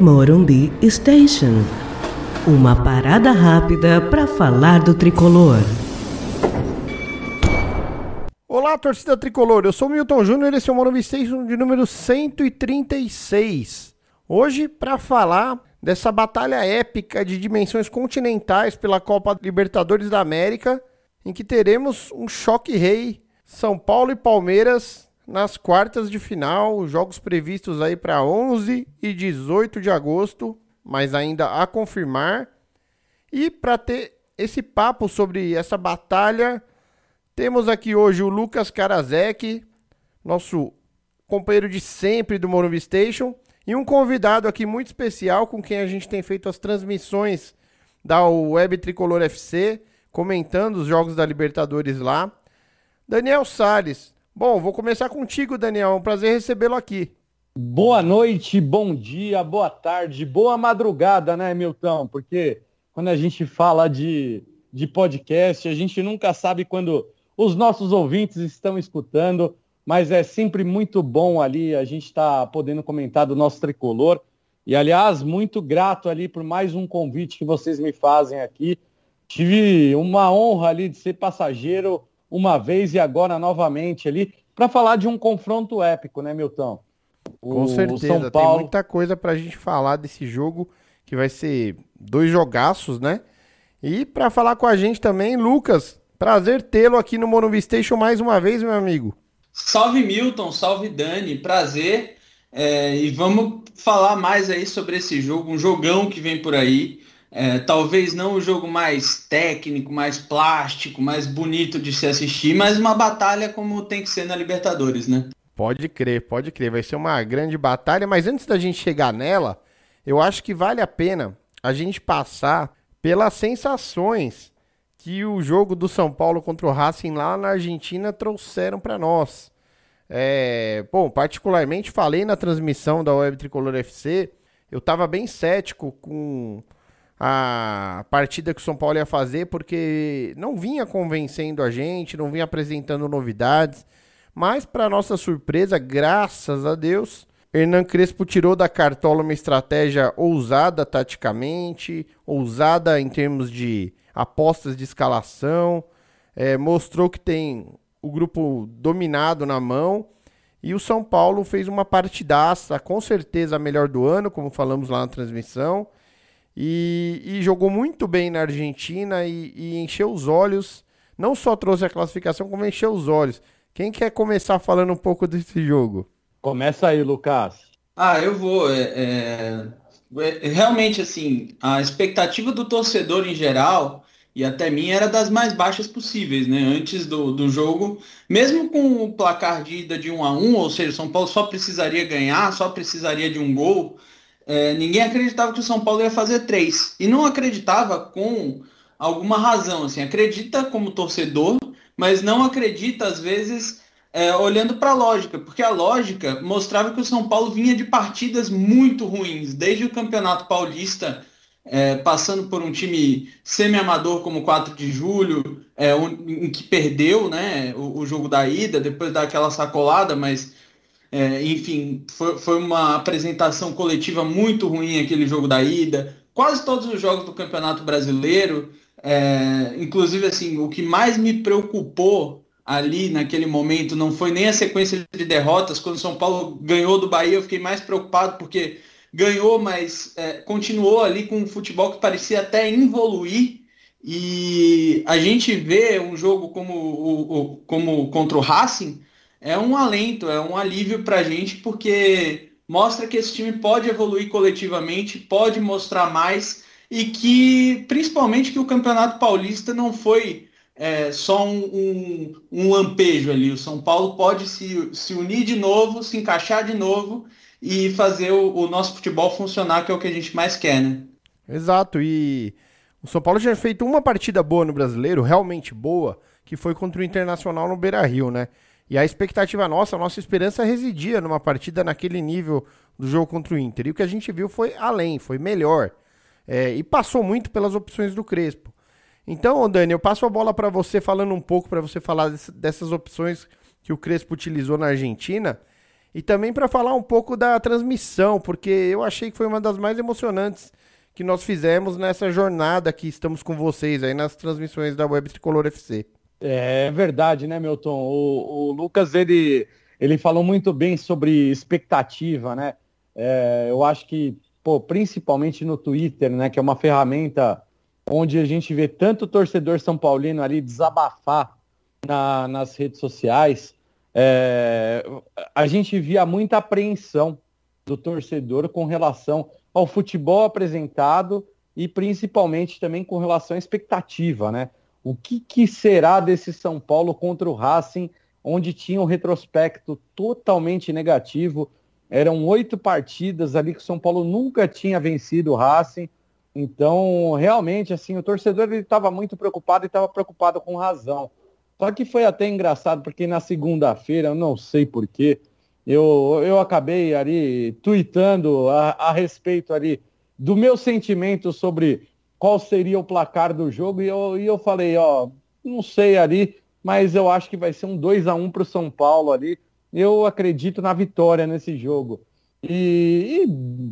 Morumbi Station. Uma parada rápida para falar do tricolor. Olá, torcida tricolor. Eu sou o Milton Júnior e esse é o Morumbi Station de número 136. Hoje, para falar dessa batalha épica de dimensões continentais pela Copa Libertadores da América, em que teremos um choque rei São Paulo e Palmeiras nas quartas de final, jogos previstos aí para 11 e 18 de agosto, mas ainda a confirmar. E para ter esse papo sobre essa batalha, temos aqui hoje o Lucas Karasek, nosso companheiro de sempre do Morumbi Station, e um convidado aqui muito especial com quem a gente tem feito as transmissões da Web Tricolor FC, comentando os jogos da Libertadores lá. Daniel Sales, Bom, vou começar contigo, Daniel. É um prazer recebê-lo aqui. Boa noite, bom dia, boa tarde, boa madrugada, né, Milton? Porque quando a gente fala de, de podcast, a gente nunca sabe quando os nossos ouvintes estão escutando, mas é sempre muito bom ali a gente estar tá podendo comentar do nosso tricolor. E, aliás, muito grato ali por mais um convite que vocês me fazem aqui. Tive uma honra ali de ser passageiro uma vez e agora novamente ali, para falar de um confronto épico, né, Milton? O Com certeza, São Paulo... tem muita coisa para a gente falar desse jogo, que vai ser dois jogaços, né? E para falar com a gente também, Lucas, prazer tê-lo aqui no Morumbi Station mais uma vez, meu amigo. Salve Milton, salve Dani, prazer. É, e vamos falar mais aí sobre esse jogo, um jogão que vem por aí. É, talvez não o jogo mais técnico, mais plástico, mais bonito de se assistir, mas uma batalha como tem que ser na Libertadores, né? Pode crer, pode crer. Vai ser uma grande batalha, mas antes da gente chegar nela, eu acho que vale a pena a gente passar pelas sensações que o jogo do São Paulo contra o Racing lá na Argentina trouxeram para nós. É, bom, particularmente falei na transmissão da Web Tricolor FC, eu estava bem cético com a partida que o São Paulo ia fazer, porque não vinha convencendo a gente, não vinha apresentando novidades. Mas, para nossa surpresa, graças a Deus, Hernan Crespo tirou da cartola uma estratégia ousada taticamente, ousada em termos de apostas de escalação, é, mostrou que tem o grupo dominado na mão. E o São Paulo fez uma partidaça, com certeza a melhor do ano, como falamos lá na transmissão. E, e jogou muito bem na Argentina e, e, encheu os olhos. Não só trouxe a classificação, como encheu os olhos. Quem quer começar falando um pouco desse jogo? Começa aí, Lucas. Ah, eu vou. É, é, é, realmente, assim, a expectativa do torcedor em geral e até mim era das mais baixas possíveis, né? Antes do, do jogo, mesmo com o placar de ida de 1 a 1 ou seja, São Paulo só precisaria ganhar, só precisaria de um gol é, ninguém acreditava que o São Paulo ia fazer três. E não acreditava com alguma razão. Assim, acredita como torcedor, mas não acredita, às vezes, é, olhando para a lógica, porque a lógica mostrava que o São Paulo vinha de partidas muito ruins, desde o Campeonato Paulista, é, passando por um time semi-amador como 4 de julho, é, um, em que perdeu né, o, o jogo da ida, depois daquela sacolada, mas é, enfim, foi, foi uma apresentação coletiva muito ruim aquele jogo da ida. Quase todos os jogos do Campeonato Brasileiro, é, inclusive assim, o que mais me preocupou ali naquele momento não foi nem a sequência de derrotas. Quando o São Paulo ganhou do Bahia, eu fiquei mais preocupado porque ganhou, mas é, continuou ali com um futebol que parecia até evoluir. E a gente vê um jogo como, o, o, como contra o Racing, é um alento, é um alívio para a gente, porque mostra que esse time pode evoluir coletivamente, pode mostrar mais e que, principalmente, que o Campeonato Paulista não foi é, só um, um, um, lampejo ali. O São Paulo pode se, se unir de novo, se encaixar de novo e fazer o, o nosso futebol funcionar, que é o que a gente mais quer, né? Exato, e o São Paulo já feito uma partida boa no brasileiro, realmente boa, que foi contra o Internacional no Beira Rio, né? E a expectativa nossa, a nossa esperança residia numa partida naquele nível do jogo contra o Inter. E o que a gente viu foi além, foi melhor. É, e passou muito pelas opções do Crespo. Então, Dani, eu passo a bola para você falando um pouco, para você falar dessas opções que o Crespo utilizou na Argentina. E também para falar um pouco da transmissão, porque eu achei que foi uma das mais emocionantes que nós fizemos nessa jornada que estamos com vocês aí nas transmissões da Web Tricolor FC. É verdade, né, Milton? O, o Lucas, ele, ele falou muito bem sobre expectativa, né? É, eu acho que, pô, principalmente no Twitter, né, que é uma ferramenta onde a gente vê tanto torcedor São Paulino ali desabafar na, nas redes sociais, é, a gente via muita apreensão do torcedor com relação ao futebol apresentado e principalmente também com relação à expectativa, né? O que, que será desse São Paulo contra o Racing, onde tinha um retrospecto totalmente negativo? Eram oito partidas ali que o São Paulo nunca tinha vencido o Racing. Então, realmente, assim, o torcedor estava muito preocupado e estava preocupado com razão. Só que foi até engraçado, porque na segunda-feira, eu não sei porquê, eu, eu acabei ali tweetando a, a respeito ali do meu sentimento sobre qual seria o placar do jogo e eu, e eu falei, ó, não sei ali, mas eu acho que vai ser um 2 a 1 para o São Paulo ali. Eu acredito na vitória nesse jogo. E, e,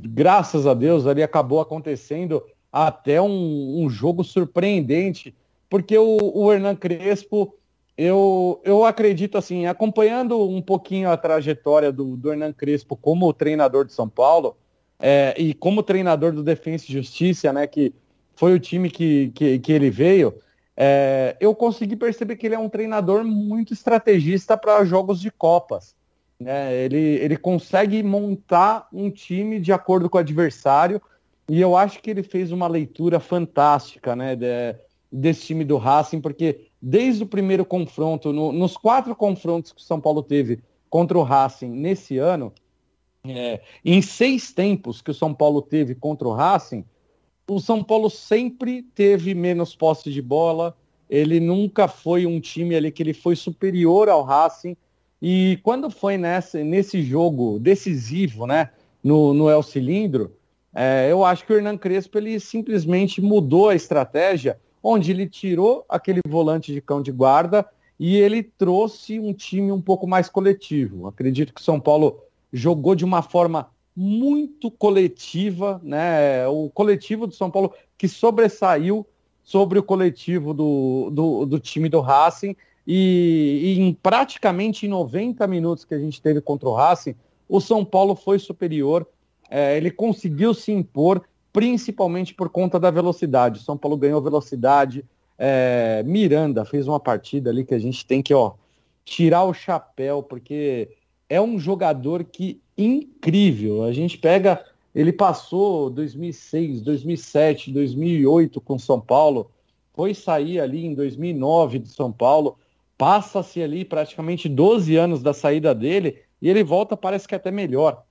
graças a Deus ali acabou acontecendo até um, um jogo surpreendente, porque o, o Hernan Crespo eu, eu acredito assim, acompanhando um pouquinho a trajetória do, do Hernan Crespo como treinador de São Paulo é, e como treinador do Defensa e Justiça, né, que foi o time que, que, que ele veio, é, eu consegui perceber que ele é um treinador muito estrategista para jogos de Copas. Né? Ele, ele consegue montar um time de acordo com o adversário e eu acho que ele fez uma leitura fantástica né, de, desse time do Racing, porque desde o primeiro confronto, no, nos quatro confrontos que o São Paulo teve contra o Racing nesse ano, é, em seis tempos que o São Paulo teve contra o Racing, o São Paulo sempre teve menos posse de bola, ele nunca foi um time ali que ele foi superior ao Racing, e quando foi nessa, nesse jogo decisivo, né, no, no El Cilindro, é, eu acho que o Hernan Crespo ele simplesmente mudou a estratégia onde ele tirou aquele volante de cão de guarda e ele trouxe um time um pouco mais coletivo. Acredito que o São Paulo jogou de uma forma muito coletiva, né? O coletivo do São Paulo que sobressaiu sobre o coletivo do, do, do time do Racing e, e, em praticamente 90 minutos que a gente teve contra o Racing, o São Paulo foi superior, é, ele conseguiu se impor principalmente por conta da velocidade. São Paulo ganhou velocidade. É, Miranda fez uma partida ali que a gente tem que ó, tirar o chapéu, porque é um jogador que incrível. A gente pega, ele passou 2006, 2007, 2008 com São Paulo, foi sair ali em 2009 de São Paulo, passa-se ali praticamente 12 anos da saída dele e ele volta, parece que até melhor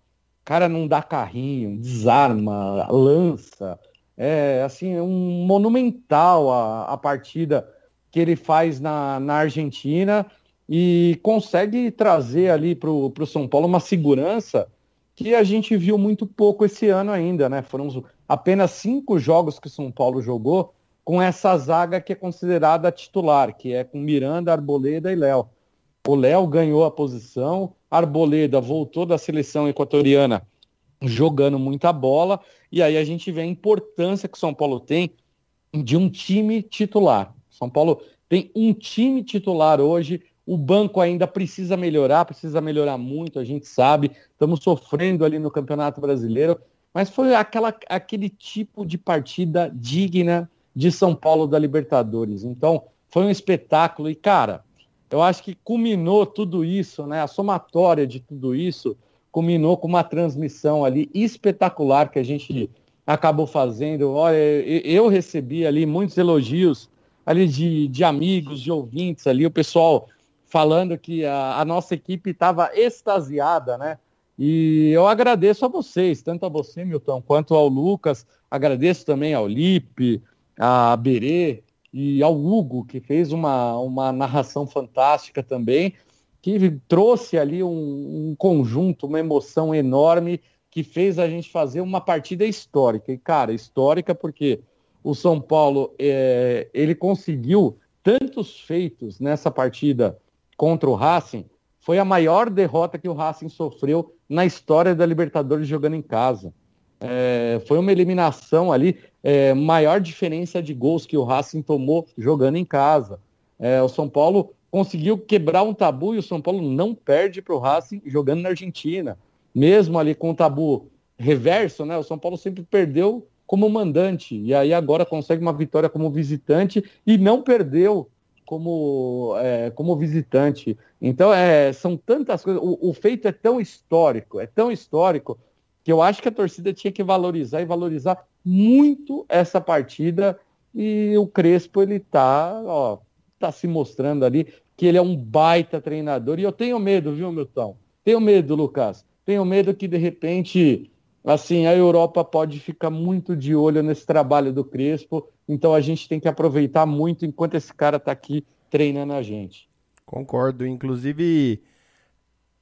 cara não dá carrinho, desarma, lança. É assim, é um monumental a, a partida que ele faz na, na Argentina e consegue trazer ali para o São Paulo uma segurança que a gente viu muito pouco esse ano ainda, né? Foram apenas cinco jogos que o São Paulo jogou com essa zaga que é considerada titular, que é com Miranda, Arboleda e Léo. O Léo ganhou a posição, Arboleda voltou da seleção equatoriana jogando muita bola, e aí a gente vê a importância que o São Paulo tem de um time titular. São Paulo tem um time titular hoje, o banco ainda precisa melhorar, precisa melhorar muito, a gente sabe, estamos sofrendo ali no Campeonato Brasileiro, mas foi aquela, aquele tipo de partida digna de São Paulo da Libertadores. Então, foi um espetáculo e, cara, eu acho que culminou tudo isso, né? A somatória de tudo isso culminou com uma transmissão ali espetacular que a gente acabou fazendo. Olha, eu recebi ali muitos elogios ali de, de amigos, de ouvintes ali, o pessoal falando que a, a nossa equipe estava extasiada, né? E eu agradeço a vocês, tanto a você, Milton, quanto ao Lucas. Agradeço também ao Lipe, a Berê, e ao Hugo, que fez uma, uma narração fantástica também, que trouxe ali um, um conjunto, uma emoção enorme, que fez a gente fazer uma partida histórica. E, cara, histórica porque o São Paulo é, ele conseguiu tantos feitos nessa partida contra o Racing foi a maior derrota que o Racing sofreu na história da Libertadores jogando em casa. É, foi uma eliminação ali, é, maior diferença de gols que o Racing tomou jogando em casa. É, o São Paulo conseguiu quebrar um tabu e o São Paulo não perde para o Racing jogando na Argentina. Mesmo ali com o tabu reverso, né? O São Paulo sempre perdeu como mandante e aí agora consegue uma vitória como visitante e não perdeu como, é, como visitante. Então, é, são tantas coisas. O, o, feito é tão histórico, é tão histórico, que eu acho que a torcida tinha que valorizar e valorizar muito essa partida. E o Crespo, ele tá, ó, tá se mostrando ali que ele é um baita treinador. E eu tenho medo, viu, Milton? Tenho medo, Lucas. Tenho medo que, de repente, assim, a Europa pode ficar muito de olho nesse trabalho do Crespo então a gente tem que aproveitar muito enquanto esse cara está aqui treinando a gente. Concordo. Inclusive,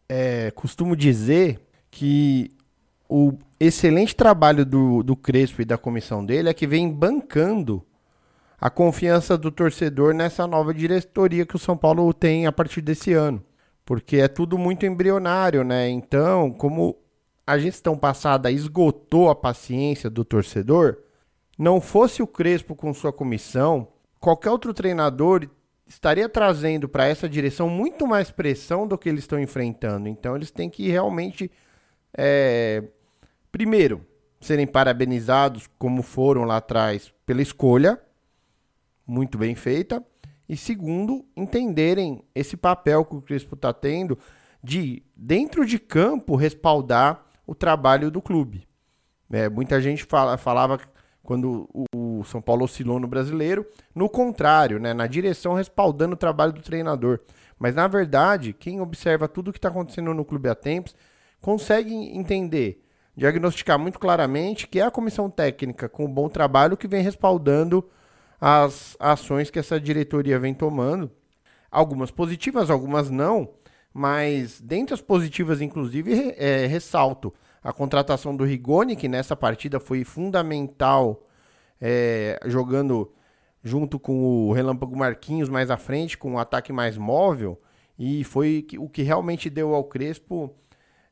é, costumo dizer que o excelente trabalho do, do Crespo e da comissão dele é que vem bancando a confiança do torcedor nessa nova diretoria que o São Paulo tem a partir desse ano. Porque é tudo muito embrionário, né? Então, como a gestão passada esgotou a paciência do torcedor, não fosse o Crespo com sua comissão, qualquer outro treinador estaria trazendo para essa direção muito mais pressão do que eles estão enfrentando. Então eles têm que realmente, é, primeiro, serem parabenizados como foram lá atrás pela escolha, muito bem feita, e segundo, entenderem esse papel que o Crespo está tendo de, dentro de campo, respaldar o trabalho do clube. É, muita gente fala, falava quando o São Paulo oscilou no brasileiro. No contrário, né, na direção respaldando o trabalho do treinador. Mas na verdade, quem observa tudo o que está acontecendo no clube há tempos consegue entender, diagnosticar muito claramente que é a comissão técnica com bom trabalho que vem respaldando as ações que essa diretoria vem tomando. Algumas positivas, algumas não, mas dentre as positivas, inclusive, é, ressalto a contratação do Rigoni, que nessa partida foi fundamental, é, jogando junto com o Relâmpago Marquinhos mais à frente, com um ataque mais móvel, e foi o que realmente deu ao Crespo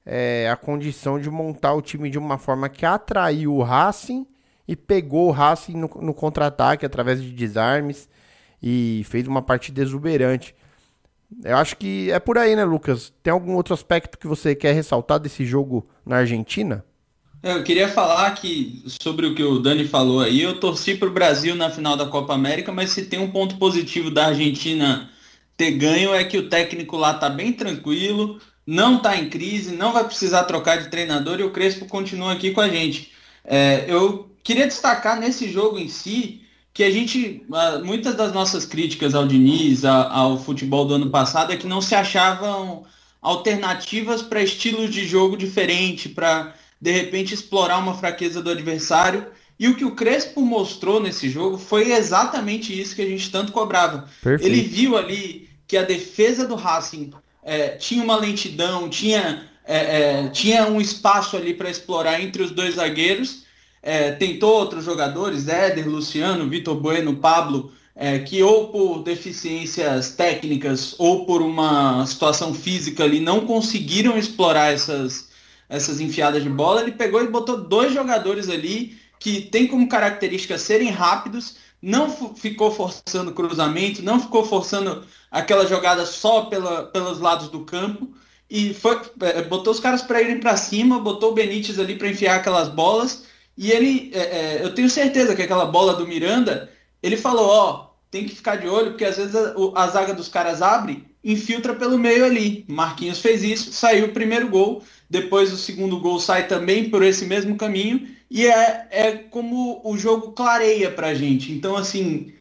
é, a condição de montar o time de uma forma que atraiu o Racing e pegou o Racing no, no contra-ataque através de desarmes e fez uma partida exuberante. Eu acho que é por aí, né, Lucas? Tem algum outro aspecto que você quer ressaltar desse jogo na Argentina? É, eu queria falar que sobre o que o Dani falou aí, eu torci para o Brasil na final da Copa América, mas se tem um ponto positivo da Argentina ter ganho é que o técnico lá tá bem tranquilo, não tá em crise, não vai precisar trocar de treinador e o Crespo continua aqui com a gente. É, eu queria destacar nesse jogo em si que a gente, muitas das nossas críticas ao Diniz, ao futebol do ano passado, é que não se achavam alternativas para estilos de jogo diferente, para de repente explorar uma fraqueza do adversário. E o que o Crespo mostrou nesse jogo foi exatamente isso que a gente tanto cobrava. Perfeito. Ele viu ali que a defesa do Racing é, tinha uma lentidão, tinha, é, é, tinha um espaço ali para explorar entre os dois zagueiros é, tentou outros jogadores, Éder, Luciano, Vitor Bueno, Pablo, é, que ou por deficiências técnicas ou por uma situação física ali não conseguiram explorar essas, essas enfiadas de bola, ele pegou e botou dois jogadores ali que tem como característica serem rápidos, não ficou forçando cruzamento, não ficou forçando aquela jogada só pela, pelos lados do campo e foi, é, botou os caras para irem para cima, botou o Benítez ali para enfiar aquelas bolas e ele, é, é, eu tenho certeza que aquela bola do Miranda, ele falou, ó, tem que ficar de olho, porque às vezes a, a zaga dos caras abre, infiltra pelo meio ali. Marquinhos fez isso, saiu o primeiro gol, depois o segundo gol sai também por esse mesmo caminho, e é, é como o jogo clareia pra gente. Então, assim,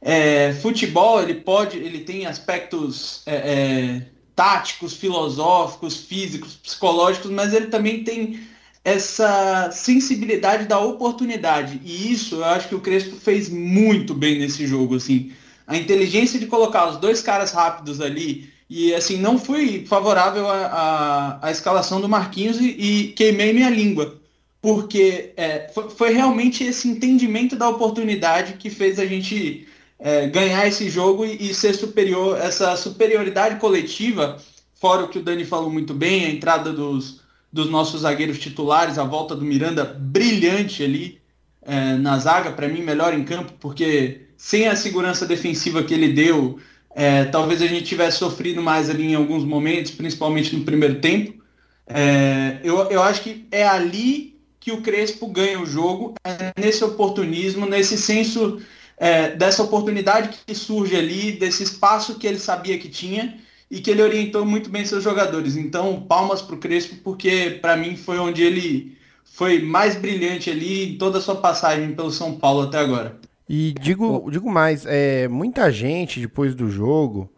é, futebol, ele pode, ele tem aspectos é, é táticos, filosóficos, físicos, psicológicos, mas ele também tem essa sensibilidade da oportunidade. E isso eu acho que o Crespo fez muito bem nesse jogo, assim. A inteligência de colocar os dois caras rápidos ali. E assim, não fui favorável à escalação do Marquinhos e, e, queimei minha língua. Porque é, foi, foi, realmente esse entendimento da oportunidade que fez a gente é, ganhar esse jogo e, e ser superior, essa superioridade coletiva fora o que o Dani falou muito bem, a entrada dos, dos nossos zagueiros titulares, a volta do Miranda brilhante ali é, na zaga, para mim melhor em campo, porque sem a segurança defensiva que ele deu, é, talvez a gente tivesse sofrido mais ali em alguns momentos, principalmente no primeiro tempo. É, eu, eu acho que é ali que o Crespo ganha o jogo, é nesse oportunismo, nesse senso é, dessa oportunidade que surge ali, desse espaço que ele sabia que tinha e que ele orientou muito bem seus jogadores. Então, palmas para o Crespo, porque para mim foi onde ele foi mais brilhante ali em toda a sua passagem pelo São Paulo até agora. E digo, digo mais, é, muita gente depois do jogo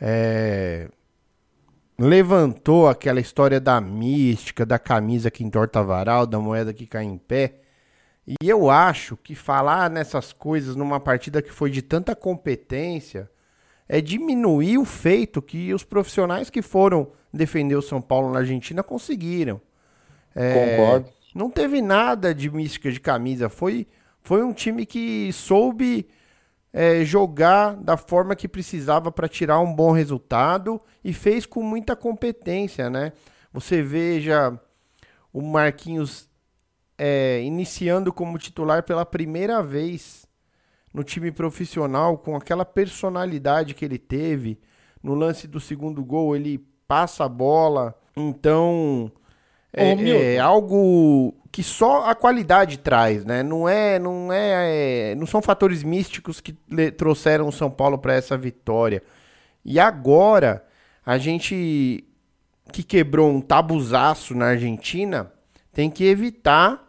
é, levantou aquela história da mística, da camisa que entorta varal, da moeda que cai em pé. E eu acho que falar nessas coisas numa partida que foi de tanta competência é diminuir o feito que os profissionais que foram defender o São Paulo na Argentina conseguiram. É, Concordo. Não teve nada de mística de camisa. Foi foi um time que soube é, jogar da forma que precisava para tirar um bom resultado e fez com muita competência, né? Você veja o Marquinhos é, iniciando como titular pela primeira vez no time profissional, com aquela personalidade que ele teve. No lance do segundo gol, ele passa a bola. Então, é, é algo que só a qualidade traz, né? Não é, não é, é não são fatores místicos que trouxeram o São Paulo para essa vitória. E agora a gente que quebrou um tabuzaço na Argentina tem que evitar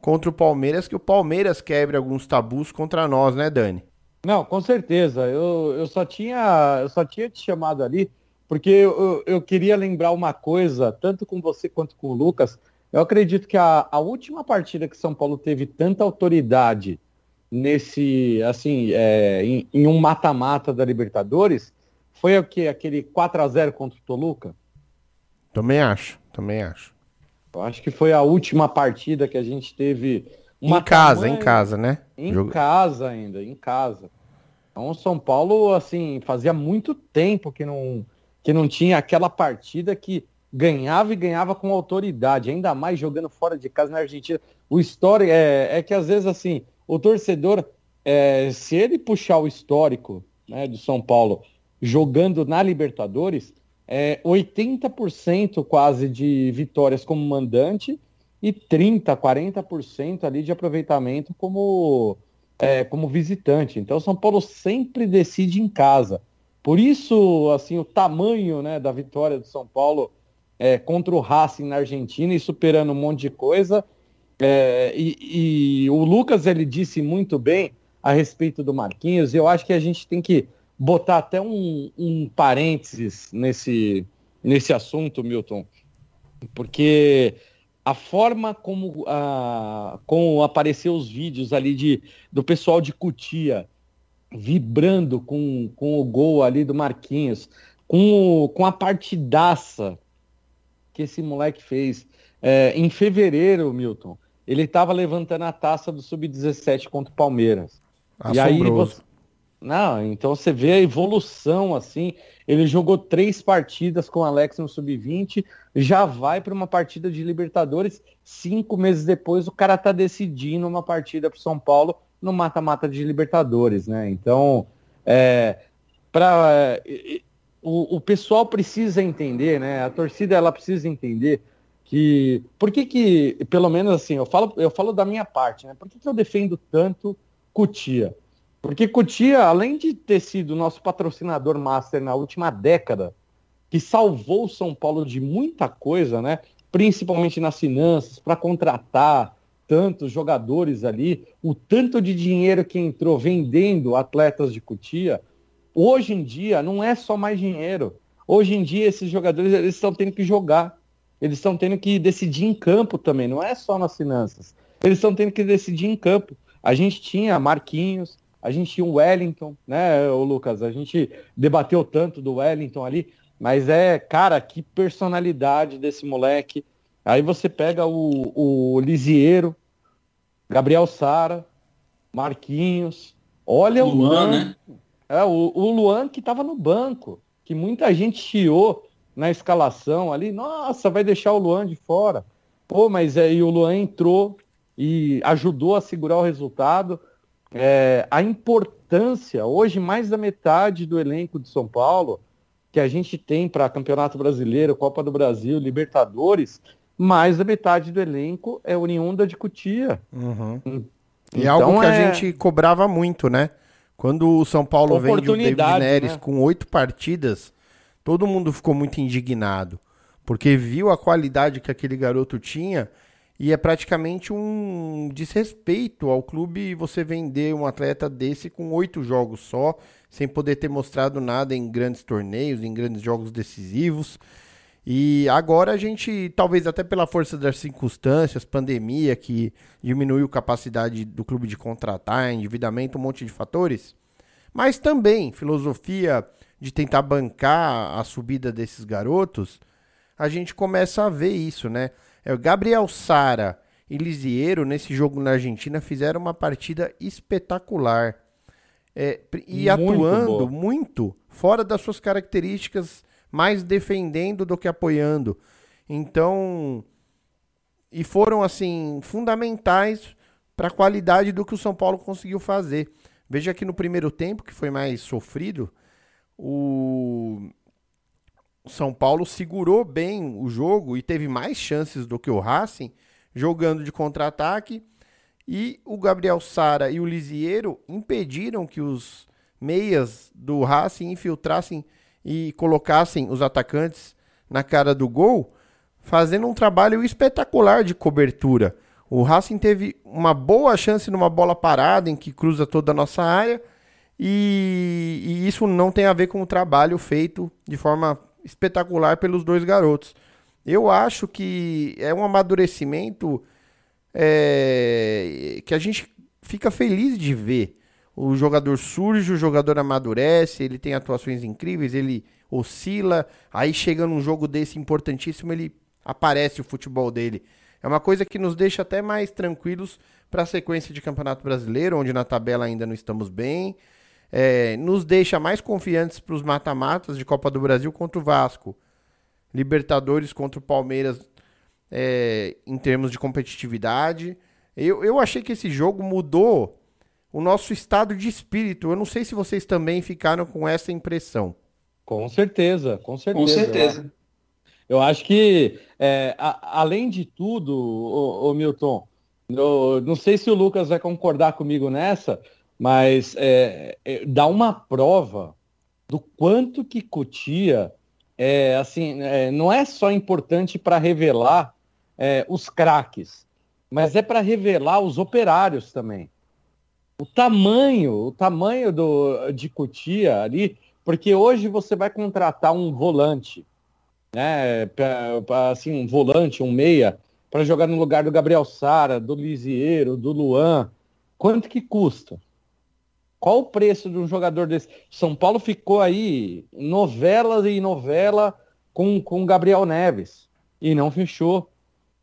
contra o Palmeiras que o Palmeiras quebre alguns tabus contra nós, né, Dani? Não, com certeza. Eu, eu só tinha eu só tinha te chamado ali porque eu, eu queria lembrar uma coisa, tanto com você quanto com o Lucas, eu acredito que a, a última partida que São Paulo teve tanta autoridade nesse, assim, é, em, em, um mata-mata da Libertadores, foi o que? Aquele 4 a 0 contra o Toluca? Também acho, também acho. Eu acho que foi a última partida que a gente teve. em casa, tamanha... em casa, né? Em Jogo... casa ainda, em casa. Então o São Paulo, assim, fazia muito tempo que não, que não tinha aquela partida que ganhava e ganhava com autoridade, ainda mais jogando fora de casa na Argentina. O histórico é, é que às vezes assim, o torcedor, é, se ele puxar o histórico né, do São Paulo jogando na Libertadores, é 80% quase de vitórias como mandante e 30, 40% ali de aproveitamento como, é, como visitante. Então o São Paulo sempre decide em casa. Por isso, assim, o tamanho né, da vitória do São Paulo é, contra o Racing na Argentina e superando um monte de coisa. É, e, e, o Lucas ele disse muito bem a respeito do Marquinhos. E eu acho que a gente tem que botar até um, um parênteses nesse, nesse assunto, Milton, porque a forma como, a, como apareceu os vídeos ali de, do pessoal de Cutia vibrando com, com o gol ali do Marquinhos, com, com a partidaça que esse moleque fez. É, em fevereiro, Milton, ele estava levantando a taça do Sub-17 contra o Palmeiras. Assombroso. E aí você... Não, então você vê a evolução assim. Ele jogou três partidas com o Alex no Sub-20, já vai para uma partida de Libertadores. Cinco meses depois, o cara tá decidindo uma partida para São Paulo no mata-mata de Libertadores, né? Então, é, para o, o pessoal precisa entender, né? A torcida ela precisa entender que por que que, pelo menos assim, eu falo, eu falo da minha parte, né? Por que, que eu defendo tanto Cutia? Porque Cutia, além de ter sido nosso patrocinador master na última década, que salvou o São Paulo de muita coisa, né? Principalmente nas finanças, para contratar tantos jogadores ali, o tanto de dinheiro que entrou vendendo atletas de Cutia, Hoje em dia não é só mais dinheiro. Hoje em dia esses jogadores eles estão tendo que jogar. Eles estão tendo que decidir em campo também, não é só nas finanças. Eles estão tendo que decidir em campo. A gente tinha Marquinhos, a gente tinha o Wellington, né, o Lucas? A gente debateu tanto do Wellington ali, mas é, cara, que personalidade desse moleque. Aí você pega o, o Lisieiro, Gabriel Sara, Marquinhos, olha Luan, o Luan, né? É, o, o Luan que estava no banco, que muita gente chiou na escalação ali, nossa, vai deixar o Luan de fora. Pô, mas aí o Luan entrou e ajudou a segurar o resultado. É, a importância, hoje mais da metade do elenco de São Paulo, que a gente tem para Campeonato Brasileiro, Copa do Brasil, Libertadores, mais da metade do elenco é oriunda de Cutia. Uhum. E então, algo que é... a gente cobrava muito, né? Quando o São Paulo vende o David Neres né? com oito partidas, todo mundo ficou muito indignado, porque viu a qualidade que aquele garoto tinha e é praticamente um desrespeito ao clube você vender um atleta desse com oito jogos só, sem poder ter mostrado nada em grandes torneios, em grandes jogos decisivos. E agora a gente, talvez até pela força das circunstâncias, pandemia que diminuiu a capacidade do clube de contratar, endividamento, um monte de fatores, mas também filosofia de tentar bancar a subida desses garotos, a gente começa a ver isso, né? É, o Gabriel Sara e Lisieiro, nesse jogo na Argentina, fizeram uma partida espetacular. É, e muito atuando boa. muito fora das suas características mais defendendo do que apoiando. Então, e foram assim fundamentais para a qualidade do que o São Paulo conseguiu fazer. Veja que no primeiro tempo, que foi mais sofrido, o São Paulo segurou bem o jogo e teve mais chances do que o Racing, jogando de contra-ataque. E o Gabriel Sara e o Lisieiro impediram que os meias do Racing infiltrassem e colocassem os atacantes na cara do gol, fazendo um trabalho espetacular de cobertura. O Racing teve uma boa chance numa bola parada em que cruza toda a nossa área e, e isso não tem a ver com o trabalho feito de forma espetacular pelos dois garotos. Eu acho que é um amadurecimento é, que a gente fica feliz de ver o jogador surge, o jogador amadurece, ele tem atuações incríveis, ele oscila, aí chega num jogo desse importantíssimo, ele aparece o futebol dele. É uma coisa que nos deixa até mais tranquilos para a sequência de Campeonato Brasileiro, onde na tabela ainda não estamos bem. É, nos deixa mais confiantes para os mata-matas de Copa do Brasil contra o Vasco. Libertadores contra o Palmeiras é, em termos de competitividade. Eu, eu achei que esse jogo mudou o nosso estado de espírito. Eu não sei se vocês também ficaram com essa impressão. Com certeza, com certeza. Com certeza. Eu acho que, é, a, além de tudo, o, Milton, eu, não sei se o Lucas vai concordar comigo nessa, mas é, é, dá uma prova do quanto que Cotia é assim, é, não é só importante para revelar é, os craques, mas é para revelar os operários também o tamanho, o tamanho do, de Cotia ali, porque hoje você vai contratar um volante, né, pra, pra, assim, um volante, um meia, para jogar no lugar do Gabriel Sara, do Lisieiro, do Luan, quanto que custa? Qual o preço de um jogador desse? São Paulo ficou aí novela e novela com com Gabriel Neves e não fechou.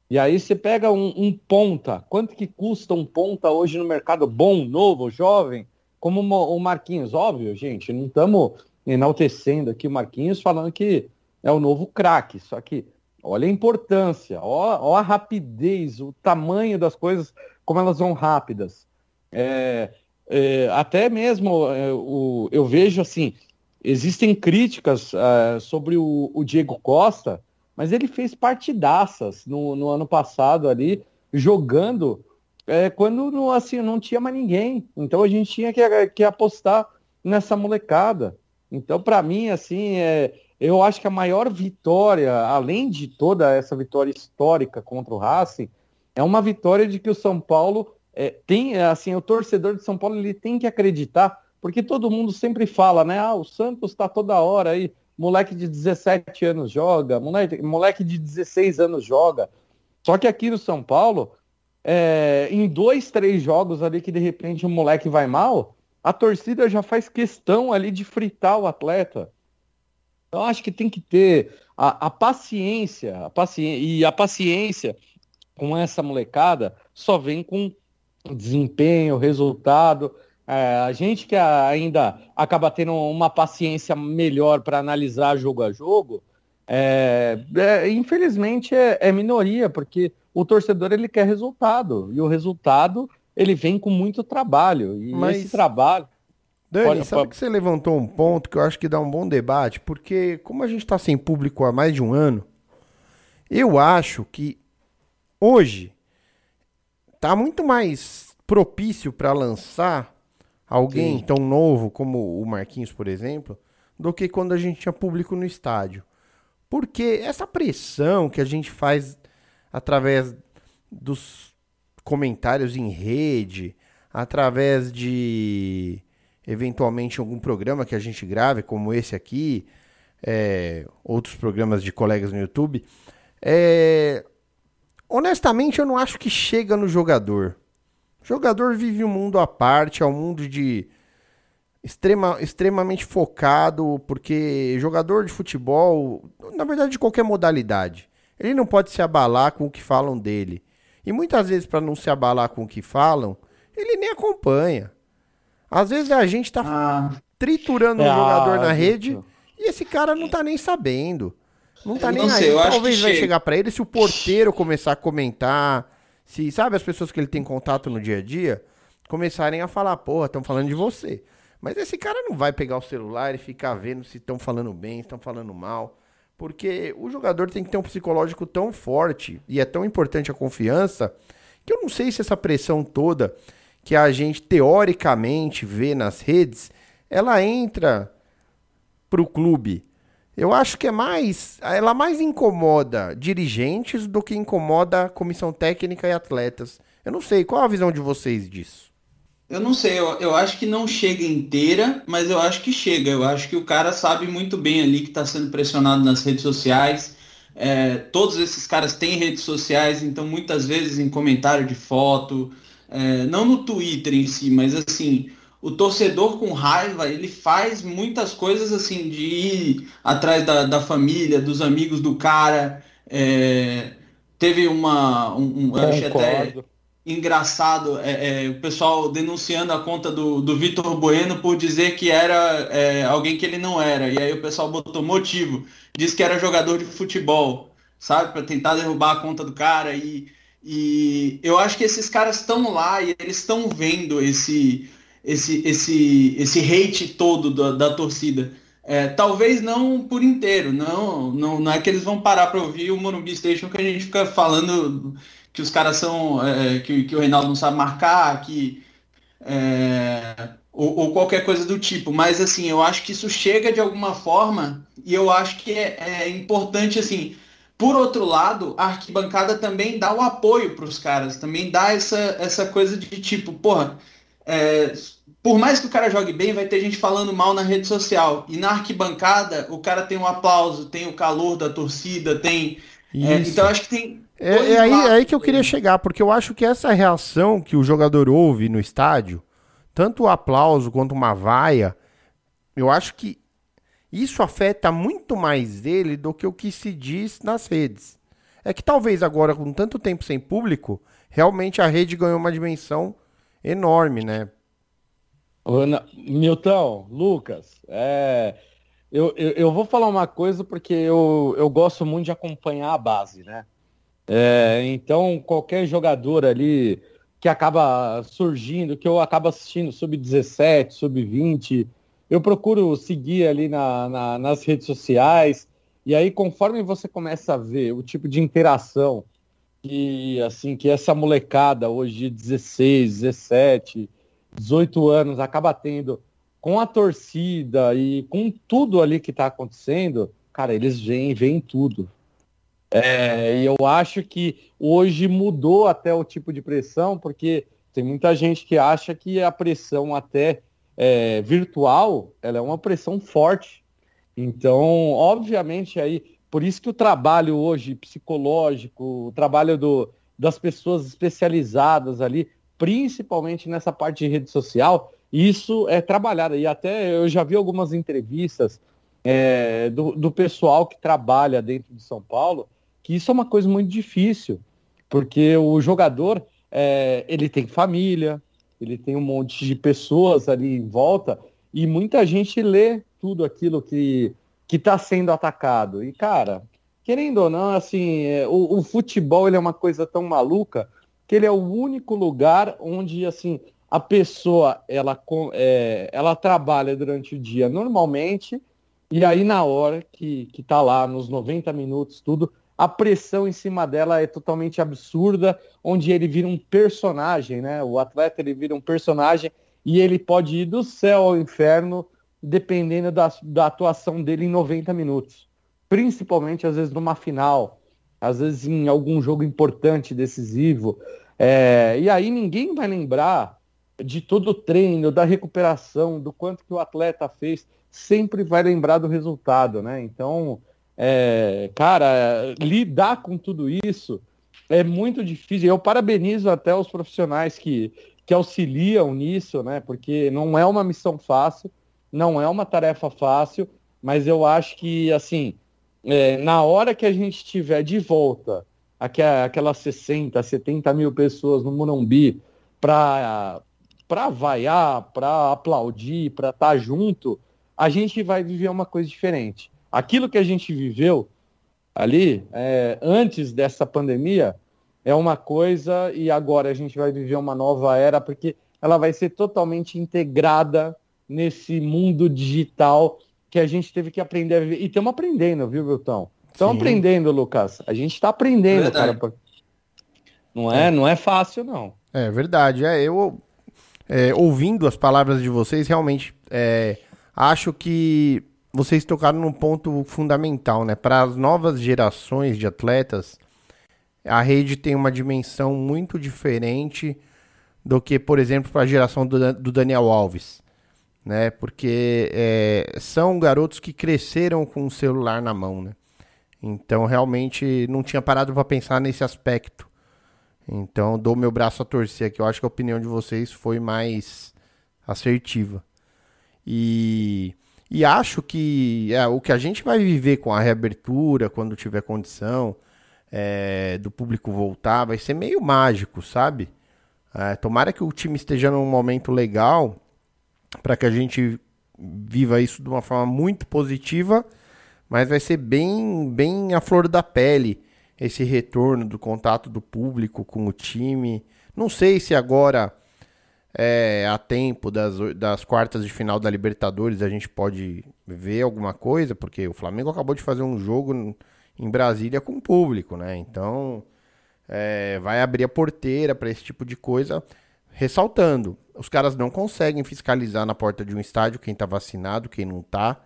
E aí você pega um, um, ponta, quanto que custa um ponta hoje no mercado bom, novo, jovem, como o Marquinhos? Óbvio, gente, não estamos enaltecendo aqui o Marquinhos falando que é o novo craque, só que olha a importância, olha a rapidez, o tamanho das coisas, como elas vão rápidas. É, é, até mesmo é, o, eu vejo assim, existem críticas é, sobre o, o Diego Costa, mas ele fez partidaças no, no ano passado ali, jogando é, quando não, assim, não tinha mais ninguém. Então a gente tinha que, que apostar nessa molecada. Então, para mim, assim, é, eu acho que a maior vitória, além de toda essa vitória histórica contra o Racing, é uma vitória de que o São Paulo é, tem, assim, o torcedor de São Paulo ele tem que acreditar, porque todo mundo sempre fala, né? Ah, o Santos está toda hora aí moleque de 17 anos joga, moleque, moleque de 16 anos joga. Só que aqui no São Paulo, é, em dois, três jogos ali que de repente o moleque vai mal, a torcida já faz questão ali de fritar o atleta. Eu acho que tem que ter a, a paciência, a paciência, e a paciência com essa molecada só vem com desempenho, resultado. É, a gente que ainda acaba tendo uma paciência melhor para analisar jogo a jogo, é, é, infelizmente é, é, minoria, porque o torcedor ele quer resultado e o resultado ele vem com muito trabalho e Mas... esse trabalho Dani, pode, sabe pode... que você levantou um ponto que eu acho que dá um bom debate, porque como a gente está sem público há mais de um ano, eu acho que hoje tá muito mais propício para lançar alguém Sim. tão novo como o Marquinhos, por exemplo, do que quando a gente tinha público no estádio. Porque essa pressão que a gente faz através dos comentários em rede, através de eventualmente algum programa que a gente grave, como esse aqui, é, outros programas de colegas no YouTube, é, honestamente eu não acho que chega no jogador. O jogador vive um mundo à parte, é um mundo de extrema, extremamente focado, porque jogador de futebol, na verdade de qualquer modalidade, ele não pode se abalar com o que falam dele. E muitas vezes, para não se abalar com o que falam, ele nem acompanha. Às vezes a gente tá ah. triturando um é, jogador na rede e esse cara não tá nem sabendo. Não tá eu nem não sei, aí. Talvez vai chega. chegar para ele se o porteiro começar a comentar, se sabe as pessoas que ele tem contato no dia a dia, começarem a falar, porra, estão falando de você. Mas esse cara não vai pegar o celular e ficar vendo se estão falando bem, se estão falando mal. Porque o jogador tem que ter um psicológico tão forte e é tão importante a confiança que eu não sei se essa pressão toda que a gente teoricamente vê nas redes, ela entra pro clube. Eu acho que é mais, ela mais incomoda dirigentes do que incomoda comissão técnica e atletas. Eu não sei, qual a visão de vocês disso? Eu não sei, eu, eu acho que não chega inteira, mas eu acho que chega. Eu acho que o cara sabe muito bem ali que está sendo pressionado nas redes sociais. É, todos esses caras têm redes sociais, então muitas vezes em comentário de foto, é, não no Twitter em si, mas assim, o torcedor com raiva, ele faz muitas coisas assim, de ir atrás da, da família, dos amigos do cara. É, teve uma. Um, um, até, engraçado é, é, o pessoal denunciando a conta do, do Vitor Bueno por dizer que era é, alguém que ele não era. E aí o pessoal botou motivo, disse que era jogador de futebol, sabe? Para tentar derrubar a conta do cara. E, e eu acho que esses caras estão lá e eles estão vendo esse, esse, esse, esse hate todo da, da torcida. É, talvez não por inteiro, não, não, não é que eles vão parar para ouvir o Morumbi Station que a gente fica falando que os caras são. É, que, que o Reinaldo não sabe marcar, que. É, ou, ou, qualquer coisa do tipo. Mas assim, eu acho que isso chega de alguma forma e eu acho que é, é importante assim. Por outro lado, a arquibancada também dá o apoio para os caras, também dá essa, essa coisa de tipo, porra, é, por mais que o cara jogue bem, vai ter gente falando mal na rede social. E na arquibancada, o cara tem um aplauso, tem o calor da torcida, tem. É, então acho que tem, é, é aí, é aí que eu queria chegar, porque eu acho que essa reação que o jogador ouve no estádio, tanto o aplauso quanto uma vaia, eu acho que isso afeta muito mais ele do que o que se diz nas redes. É que talvez agora, com tanto tempo sem público, realmente a rede ganhou uma dimensão enorme, né? Ana, Milton, Lucas, é, eu, eu, eu, vou falar uma coisa porque eu, eu gosto muito de acompanhar a base, né? É, então, qualquer jogador ali que acaba surgindo, que eu acabo assistindo sub-17, sub-20, eu procuro seguir ali na, na, nas redes sociais. E aí, conforme você começa a ver o tipo de interação que, assim, que essa molecada hoje de 16, 17, 18 anos acaba tendo com a torcida e com tudo ali que está acontecendo, cara, eles veem, veem tudo. É, e eu acho que hoje mudou até o tipo de pressão, porque tem muita gente que acha que a pressão até é, virtual, ela é uma pressão forte. Então, obviamente, aí, por isso que o trabalho hoje psicológico, o trabalho do, das pessoas especializadas ali, principalmente nessa parte de rede social, isso é trabalhado. E até eu já vi algumas entrevistas é, do, do pessoal que trabalha dentro de São Paulo, que isso é uma coisa muito difícil, porque o jogador é, ele tem família, ele tem um monte de pessoas ali em volta e muita gente lê tudo aquilo que que está sendo atacado. E, cara, querendo ou não, assim, é, o, o, futebol ele é uma coisa tão maluca que ele é o único lugar onde, assim, a pessoa, ela, é, ela trabalha durante o dia normalmente, e aí na hora que, que tá lá, nos 90 minutos, tudo, a pressão em cima dela é totalmente absurda, onde ele vira um personagem, né? O atleta ele vira um personagem e ele pode ir do céu ao inferno dependendo da, da atuação dele em 90 minutos. Principalmente, às vezes, numa final, às vezes em algum jogo importante, decisivo. É, e aí ninguém vai lembrar de todo o treino, da recuperação, do quanto que o atleta fez, sempre vai lembrar do resultado, né? Então, é, cara, lidar com tudo isso é muito difícil. Eu parabenizo até os profissionais que, que auxiliam nisso, né? Porque não é uma missão fácil, não é uma tarefa fácil, mas eu acho que, assim, é, na hora que a gente tiver de volta aquelas 60, 70 mil pessoas no Morumbi para vaiar, para aplaudir, para estar tá junto, a gente vai viver uma coisa diferente. Aquilo que a gente viveu ali, é, antes dessa pandemia, é uma coisa e agora a gente vai viver uma nova era, porque ela vai ser totalmente integrada nesse mundo digital que a gente teve que aprender a viver. E estamos aprendendo, viu, Viltão? Estamos aprendendo, Lucas. A gente está aprendendo, cara. Não é, é, não é fácil, não. É verdade. É, eu, é, ouvindo as palavras de vocês, realmente é, acho que vocês tocaram num ponto fundamental, né? Para as novas gerações de atletas, a rede tem uma dimensão muito diferente do que, por exemplo, para a geração do, do, Daniel Alves, né? Porque é, são garotos que cresceram com o celular na mão, né? Então, realmente, não tinha parado para pensar nesse aspecto. Então, dou meu braço a torcer aqui. Eu acho que a opinião de vocês foi mais assertiva. E e acho que é, o que a gente vai viver com a reabertura, quando tiver condição é, do público voltar, vai ser meio mágico, sabe? É, tomara que o time esteja num momento legal para que a gente viva isso de uma forma muito positiva, mas vai ser bem, bem a flor da pele esse retorno do contato do público com o time. Não sei se agora é, a tempo das, das quartas de final da Libertadores a gente pode ver alguma coisa, porque o Flamengo acabou de fazer um jogo em Brasília com o público, né? Então é, vai abrir a porteira para esse tipo de coisa. Ressaltando, os caras não conseguem fiscalizar na porta de um estádio quem está vacinado, quem não está.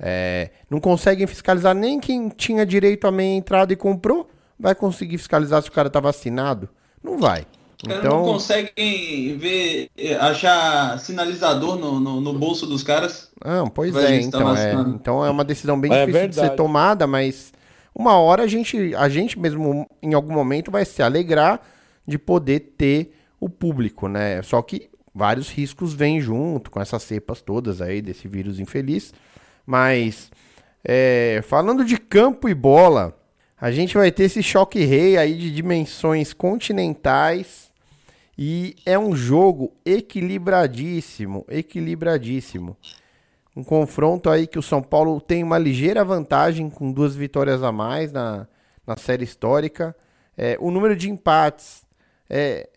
É, não conseguem fiscalizar nem quem tinha direito a meia entrada e comprou. Vai conseguir fiscalizar se o cara está vacinado? Não vai. Então não conseguem ver, eh, achar sinalizador no, no, no bolso dos caras. Não, pois é, então é, então é uma decisão bem é difícil verdade. de ser tomada, mas uma hora a gente, a gente mesmo em algum momento vai se alegrar de poder ter o público, né? Só que vários riscos vêm junto com essas cepas todas aí desse vírus infeliz. Mas é, falando de campo e bola, a gente vai ter esse choque rei aí de dimensões continentais e é um jogo equilibradíssimo, equilibradíssimo. Um confronto aí que o São Paulo tem uma ligeira vantagem com duas vitórias a mais na, na série histórica. É, o número de empates é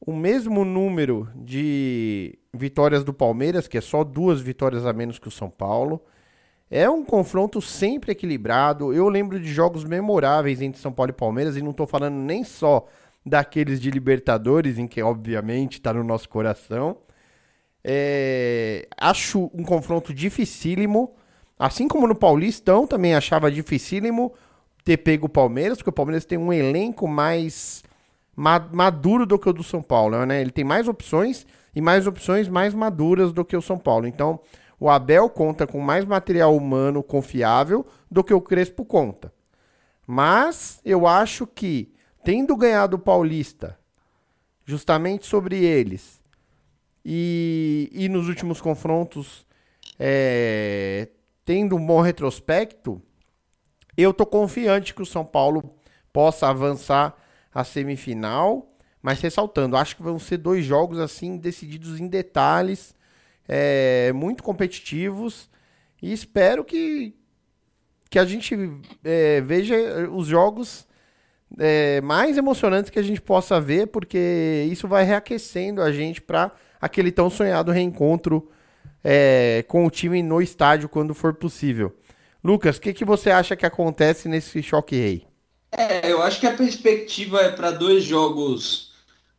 o mesmo número de vitórias do Palmeiras, que é só duas vitórias a menos que o São Paulo. É um confronto sempre equilibrado. Eu lembro de jogos memoráveis entre São Paulo e Palmeiras, e não estou falando nem só daqueles de Libertadores, em que obviamente está no nosso coração. É, acho um confronto dificílimo. Assim como no Paulistão, também achava dificílimo ter pego o Palmeiras, porque o Palmeiras tem um elenco mais maduro do que o do São Paulo, né? Ele tem mais opções e mais opções mais maduras do que o São Paulo. Então, o Abel conta com mais material humano confiável do que o Crespo conta. Mas eu acho que tendo ganhado o Paulista, justamente sobre eles, e, e nos últimos confrontos, é, tendo um bom retrospecto, eu tô confiante que o São Paulo possa avançar a semifinal, mas ressaltando, acho que vão ser dois jogos assim decididos em detalhes, é, muito competitivos E espero que, que a gente é, veja os jogos é, mais emocionantes que a gente possa ver, porque isso vai reaquecendo a gente para aquele tão sonhado reencontro é, com o time no estádio quando for possível. Lucas, o que, que você acha que acontece nesse choque rei? É, eu acho que a perspectiva é para dois jogos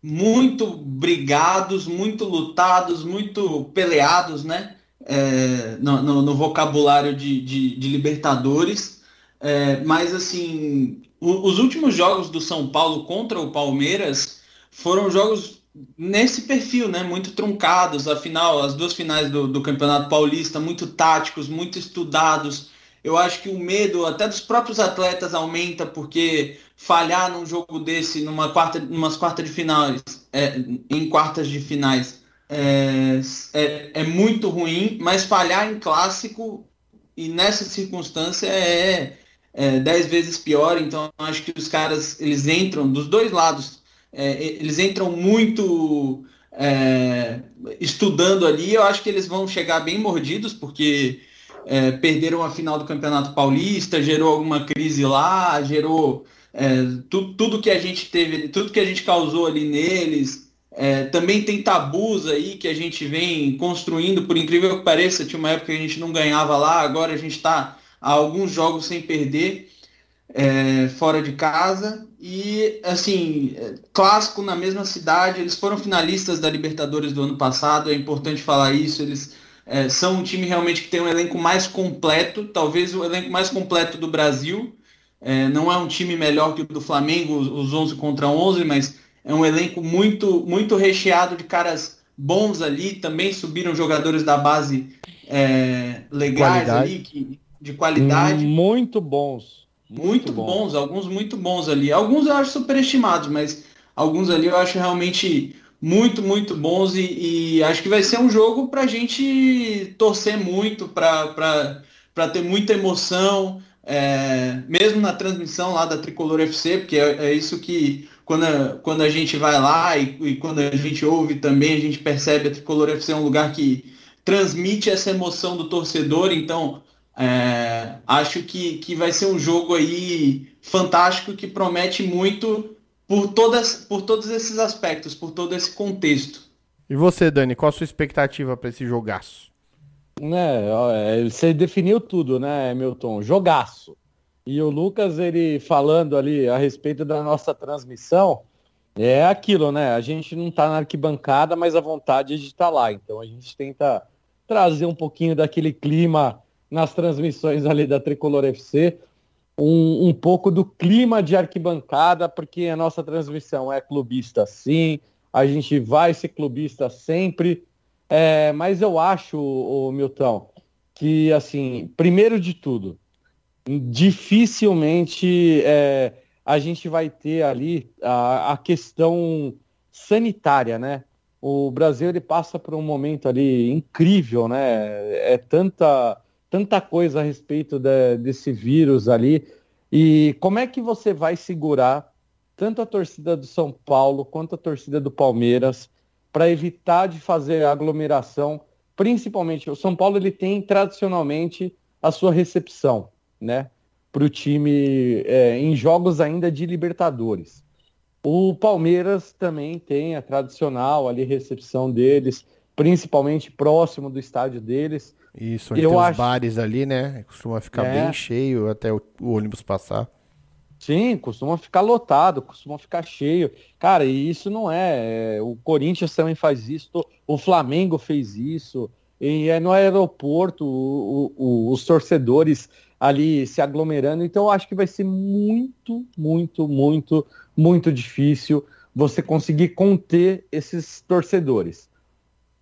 muito brigados, muito lutados, muito peleados, né? É, no, no, no, vocabulário de, de, de Libertadores. É, mas assim, o, os últimos jogos do São Paulo contra o Palmeiras foram jogos nesse perfil, né? Muito truncados. Afinal, as duas finais do, do Campeonato Paulista, muito táticos, muito estudados. Eu acho que o medo até dos próprios atletas aumenta, porque falhar num jogo desse, numa quarta, numas quartas de finais, é, em quartas de finais, é, é, é, muito ruim, mas falhar em clássico e nessa circunstância é, é dez vezes pior. Então acho que os caras eles entram dos dois lados é, eles entram muito é, estudando ali. Eu acho que eles vão chegar bem mordidos, porque é, perderam a final do Campeonato Paulista, gerou alguma crise lá, gerou é, tu, tudo que a gente teve, tudo que a gente causou ali neles. É, também tem tabus aí que a gente vem construindo, por incrível que pareça, tinha uma época que a gente não ganhava lá, agora a gente está há alguns jogos sem perder é, fora de casa. E, assim, clássico na mesma cidade. Eles foram finalistas da Libertadores do ano passado, é importante falar isso. Eles é, são um time realmente que tem um elenco mais completo, talvez o elenco mais completo do Brasil. É, não é um time melhor que o do Flamengo, os 11 contra 11, mas é um elenco muito, muito recheado de caras bons ali. Também subiram jogadores da base é, legais qualidade. ali, que, de qualidade. Muito bons. Muito, muito bons, alguns muito bons ali. Alguns eu acho superestimados, mas alguns ali eu acho realmente muito, muito bons e, e acho que vai ser um jogo para a gente torcer muito, para ter muita emoção, é, mesmo na transmissão lá da Tricolor FC, porque é, é isso que quando a, quando a gente vai lá e, e, quando a gente ouve também, a gente percebe a Tricolor FC é um lugar que transmite essa emoção do torcedor, então é, acho que, que vai ser um jogo aí fantástico que promete muito por, todas, por todos esses aspectos, por todo esse contexto. E você, Dani, qual a sua expectativa para esse jogaço? É, você definiu tudo, né, Milton? Jogaço. E o Lucas, ele falando ali a respeito da nossa transmissão, é aquilo, né? A gente não está na arquibancada, mas a vontade é de estar tá lá. Então a gente tenta trazer um pouquinho daquele clima nas transmissões ali da Tricolor FC, um, um pouco do clima de arquibancada, porque a nossa transmissão é clubista sim, a gente vai ser clubista sempre, é, mas eu acho, o Milton, que assim, primeiro de tudo, dificilmente é, a gente vai ter ali a, a, questão sanitária, né? O Brasil ele passa por um momento ali incrível, né? É tanta tanta coisa a respeito de, desse vírus ali. E como é que você vai segurar tanto a torcida do São Paulo quanto a torcida do Palmeiras para evitar de fazer aglomeração? Principalmente, o São Paulo ele tem tradicionalmente a sua recepção, né? Para o time é, em jogos ainda de Libertadores. O Palmeiras também tem a tradicional ali recepção deles, principalmente próximo do estádio deles. Isso, onde eu tem acho... os bares ali, né? Costuma ficar é. bem cheio até o, o, ônibus passar. Sim, costuma ficar lotado, costuma ficar cheio. Cara, e isso não é. é o Corinthians também faz isso, o Flamengo fez isso. E é no aeroporto, o, o, os torcedores ali se aglomerando. Então, eu acho que vai ser muito, muito, muito, muito difícil você conseguir conter esses torcedores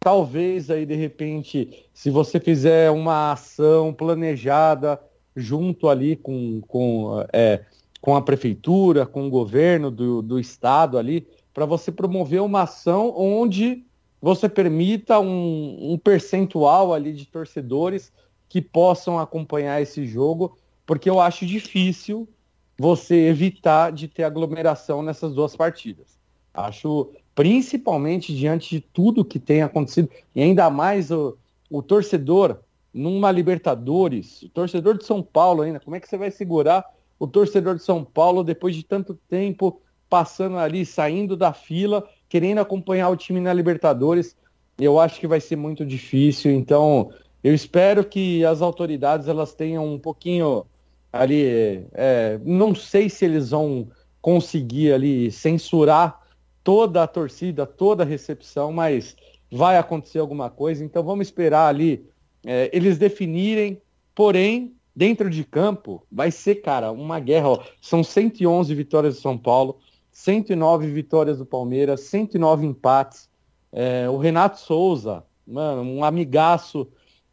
talvez aí de repente, se você fizer uma ação planejada junto ali com, com, é, com a prefeitura, com o governo do, do estado ali, para você promover uma ação onde você permita um, um percentual ali de torcedores que possam acompanhar esse jogo, porque eu acho difícil você evitar de ter aglomeração nessas duas partidas. Acho principalmente diante de tudo que tem acontecido, e ainda mais o, o torcedor, numa Libertadores, o torcedor de São Paulo ainda, como é que você vai segurar o torcedor de São Paulo depois de tanto tempo passando ali, saindo da fila, querendo acompanhar o time na Libertadores? Eu acho que vai ser muito difícil, então eu espero que as autoridades elas tenham um pouquinho ali, é, não sei se eles vão conseguir ali censurar toda a torcida, toda a recepção, mas vai acontecer alguma coisa, então vamos esperar ali é, eles definirem, porém, dentro de campo, vai ser, cara, uma guerra. Ó. São 111 vitórias do São Paulo, 109 vitórias do Palmeiras, 109 empates. É, o Renato Souza, mano, um amigaço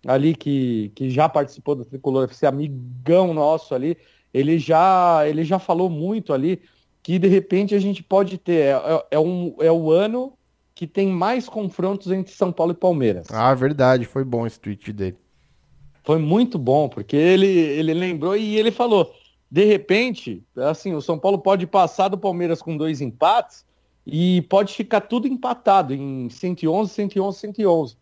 ali que, que já participou do Tricolor FC, amigão nosso ali, ele já, ele já falou muito ali que de repente a gente pode ter, é, é, é um, é o ano que tem mais confrontos entre São Paulo e Palmeiras. Ah, verdade, foi bom esse tweet dele. Foi muito bom, porque ele, ele lembrou e ele falou, de repente, assim, o São Paulo pode passar do Palmeiras com dois empates e pode ficar tudo empatado em 111, 111, 111.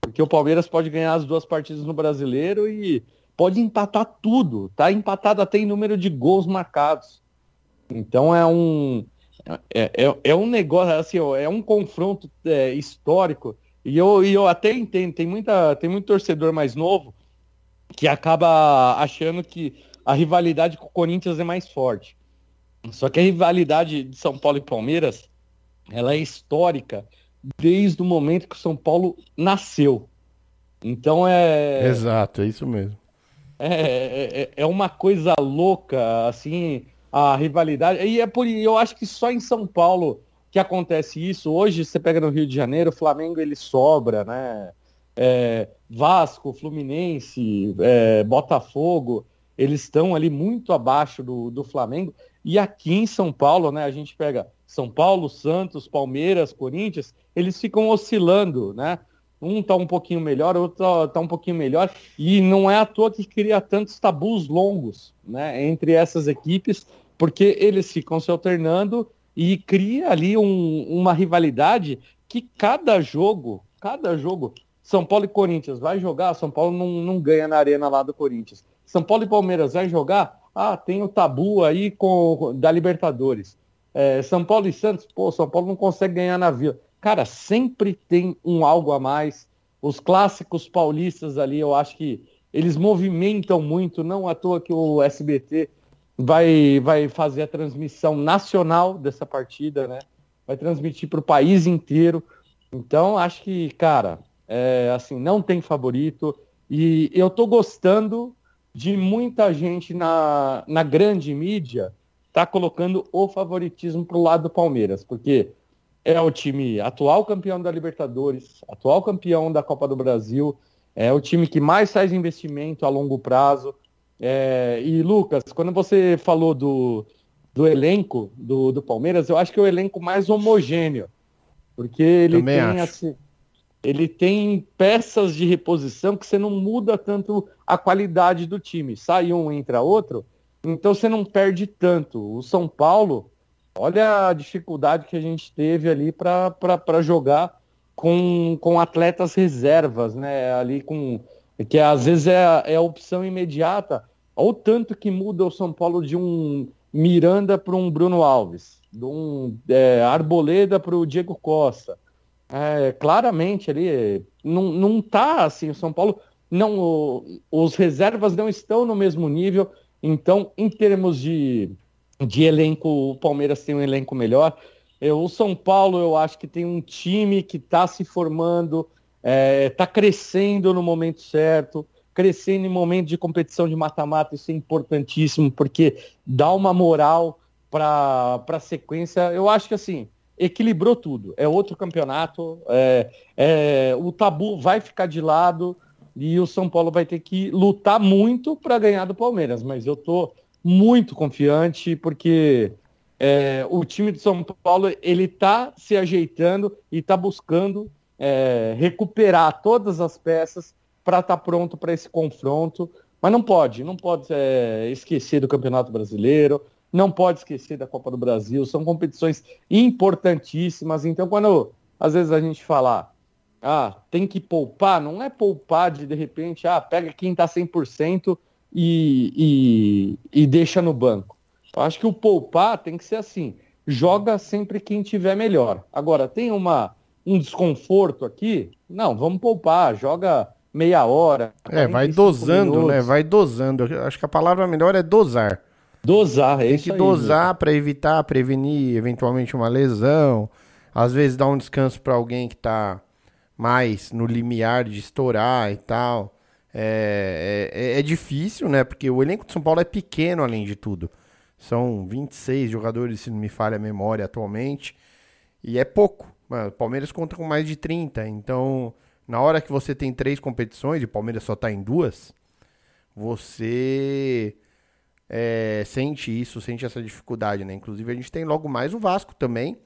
Porque o Palmeiras pode ganhar as duas partidas no Brasileiro e pode empatar tudo. Tá empatado até em número de gols marcados. Então é um é, é, é um negócio assim, é um confronto é, histórico. E eu, e eu até entendo, tem muita tem muito torcedor mais novo que acaba achando que a rivalidade com o Corinthians é mais forte. Só que a rivalidade de São Paulo e Palmeiras, ela é histórica desde o momento que o São Paulo nasceu. Então é. Exato, é isso mesmo. É, é, é, é uma coisa louca, assim, a rivalidade. E é por eu acho que só em São Paulo que acontece isso. Hoje você pega no Rio de Janeiro, o Flamengo ele sobra, né? É, Vasco, Fluminense, é, Botafogo, eles estão ali muito abaixo do, do Flamengo. E aqui em São Paulo, né? A gente pega São Paulo, Santos, Palmeiras, Corinthians, eles ficam oscilando, né? Um tá um pouquinho melhor, outro tá, tá um pouquinho melhor, e não é à toa que cria tantos tabus longos, né, entre essas equipes, porque eles ficam se alternando e cria ali um, uma rivalidade que cada jogo, cada jogo, São Paulo e Corinthians vai jogar, São Paulo não, não ganha na arena lá do Corinthians. São Paulo e Palmeiras vai jogar, ah, tem o tabu aí com da Libertadores. É, São Paulo e Santos, pô, São Paulo não consegue ganhar na Vila. Cara, sempre tem um algo a mais. Os clássicos paulistas ali, eu acho que eles movimentam muito, não à toa que o SBT vai, vai fazer a transmissão nacional dessa partida, né? Vai transmitir para o país inteiro. Então, acho que, cara, é, assim, não tem favorito. E eu tô gostando de muita gente na, na grande mídia tá colocando o favoritismo pro lado do Palmeiras, porque é o time atual campeão da Libertadores, atual campeão da Copa do Brasil, é o time que mais faz investimento a longo prazo. É, e Lucas, quando você falou do, do elenco do, do Palmeiras, eu acho que é o elenco mais homogêneo, porque ele Também tem assim, ele tem peças de reposição que você não muda tanto a qualidade do time. Sai um, entra outro, então você não perde tanto. O São Paulo, Olha a dificuldade que a gente teve ali para jogar com, com atletas reservas, né? Ali com. Que às vezes é, é a opção imediata. Olha o tanto que muda o São Paulo de um Miranda para um Bruno Alves, de um é, Arboleda para o Diego Costa. É, claramente ali não, não tá assim, o São Paulo não os reservas não estão no mesmo nível, então em termos de de elenco, o Palmeiras tem um elenco melhor. Eu, o São Paulo, eu acho que tem um time que está se formando, está é, tá crescendo no momento certo, crescendo em momento de competição de mata-mata, isso é importantíssimo, porque dá uma moral para a sequência. Eu acho que assim, equilibrou tudo. É outro campeonato, é, é, o tabu vai ficar de lado e o São Paulo vai ter que lutar muito para ganhar do Palmeiras, mas eu tô muito confiante, porque é, o time de São Paulo ele está se ajeitando e está buscando é, recuperar todas as peças para estar tá pronto para esse confronto. Mas não pode, não pode é, esquecer do Campeonato Brasileiro, não pode esquecer da Copa do Brasil, são competições importantíssimas. Então, quando às vezes a gente fala, ah, tem que poupar, não é poupar de de repente, ah, pega quem tá 100% e, e, e deixa no banco. Eu acho que o poupar tem que ser assim, joga sempre quem tiver melhor. Agora, tem uma, um desconforto aqui? Não, vamos poupar, joga meia hora. É, vai dosando, né? minutos. né? Vai dosando. Acho que a palavra melhor é dosar. Dosar, é Tem que dosar para evitar, prevenir eventualmente uma lesão. Às vezes dar um descanso para alguém que tá mais no limiar de estourar e tal. É, é, é, difícil, né? Porque o elenco de São Paulo é pequeno, além de tudo. São 26 jogadores, se não me falha a memória, atualmente. E é pouco. O Palmeiras conta com mais de 30. Então, na hora que você tem três competições e o Palmeiras só tá em duas, você é, sente isso, sente essa dificuldade, né? Inclusive, a gente tem logo mais o Vasco também,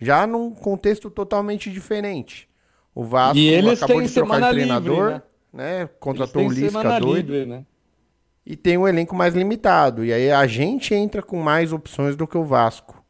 já num contexto totalmente diferente. O Vasco e eles acabou de trocar de treinador, livre, né? Né? Contratou o Lisca doido. Livre, né? E tem um elenco mais limitado. E aí a gente entra com mais opções do que o Vasco.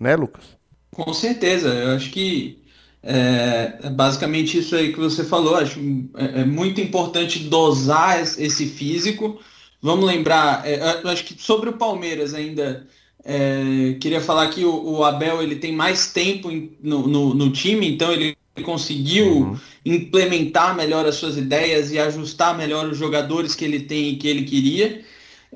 Né, Lucas? Com certeza. Eu acho que é, é basicamente isso aí que você falou. Acho é, é muito importante dosar esse físico Vamos lembrar, é, acho que sobre o Palmeiras ainda, é, queria falar que o, o, Abel ele tem mais tempo em, no, no, no, time, então ele conseguiu uhum. implementar melhor as suas ideias e ajustar melhor os jogadores que ele tem e que ele queria.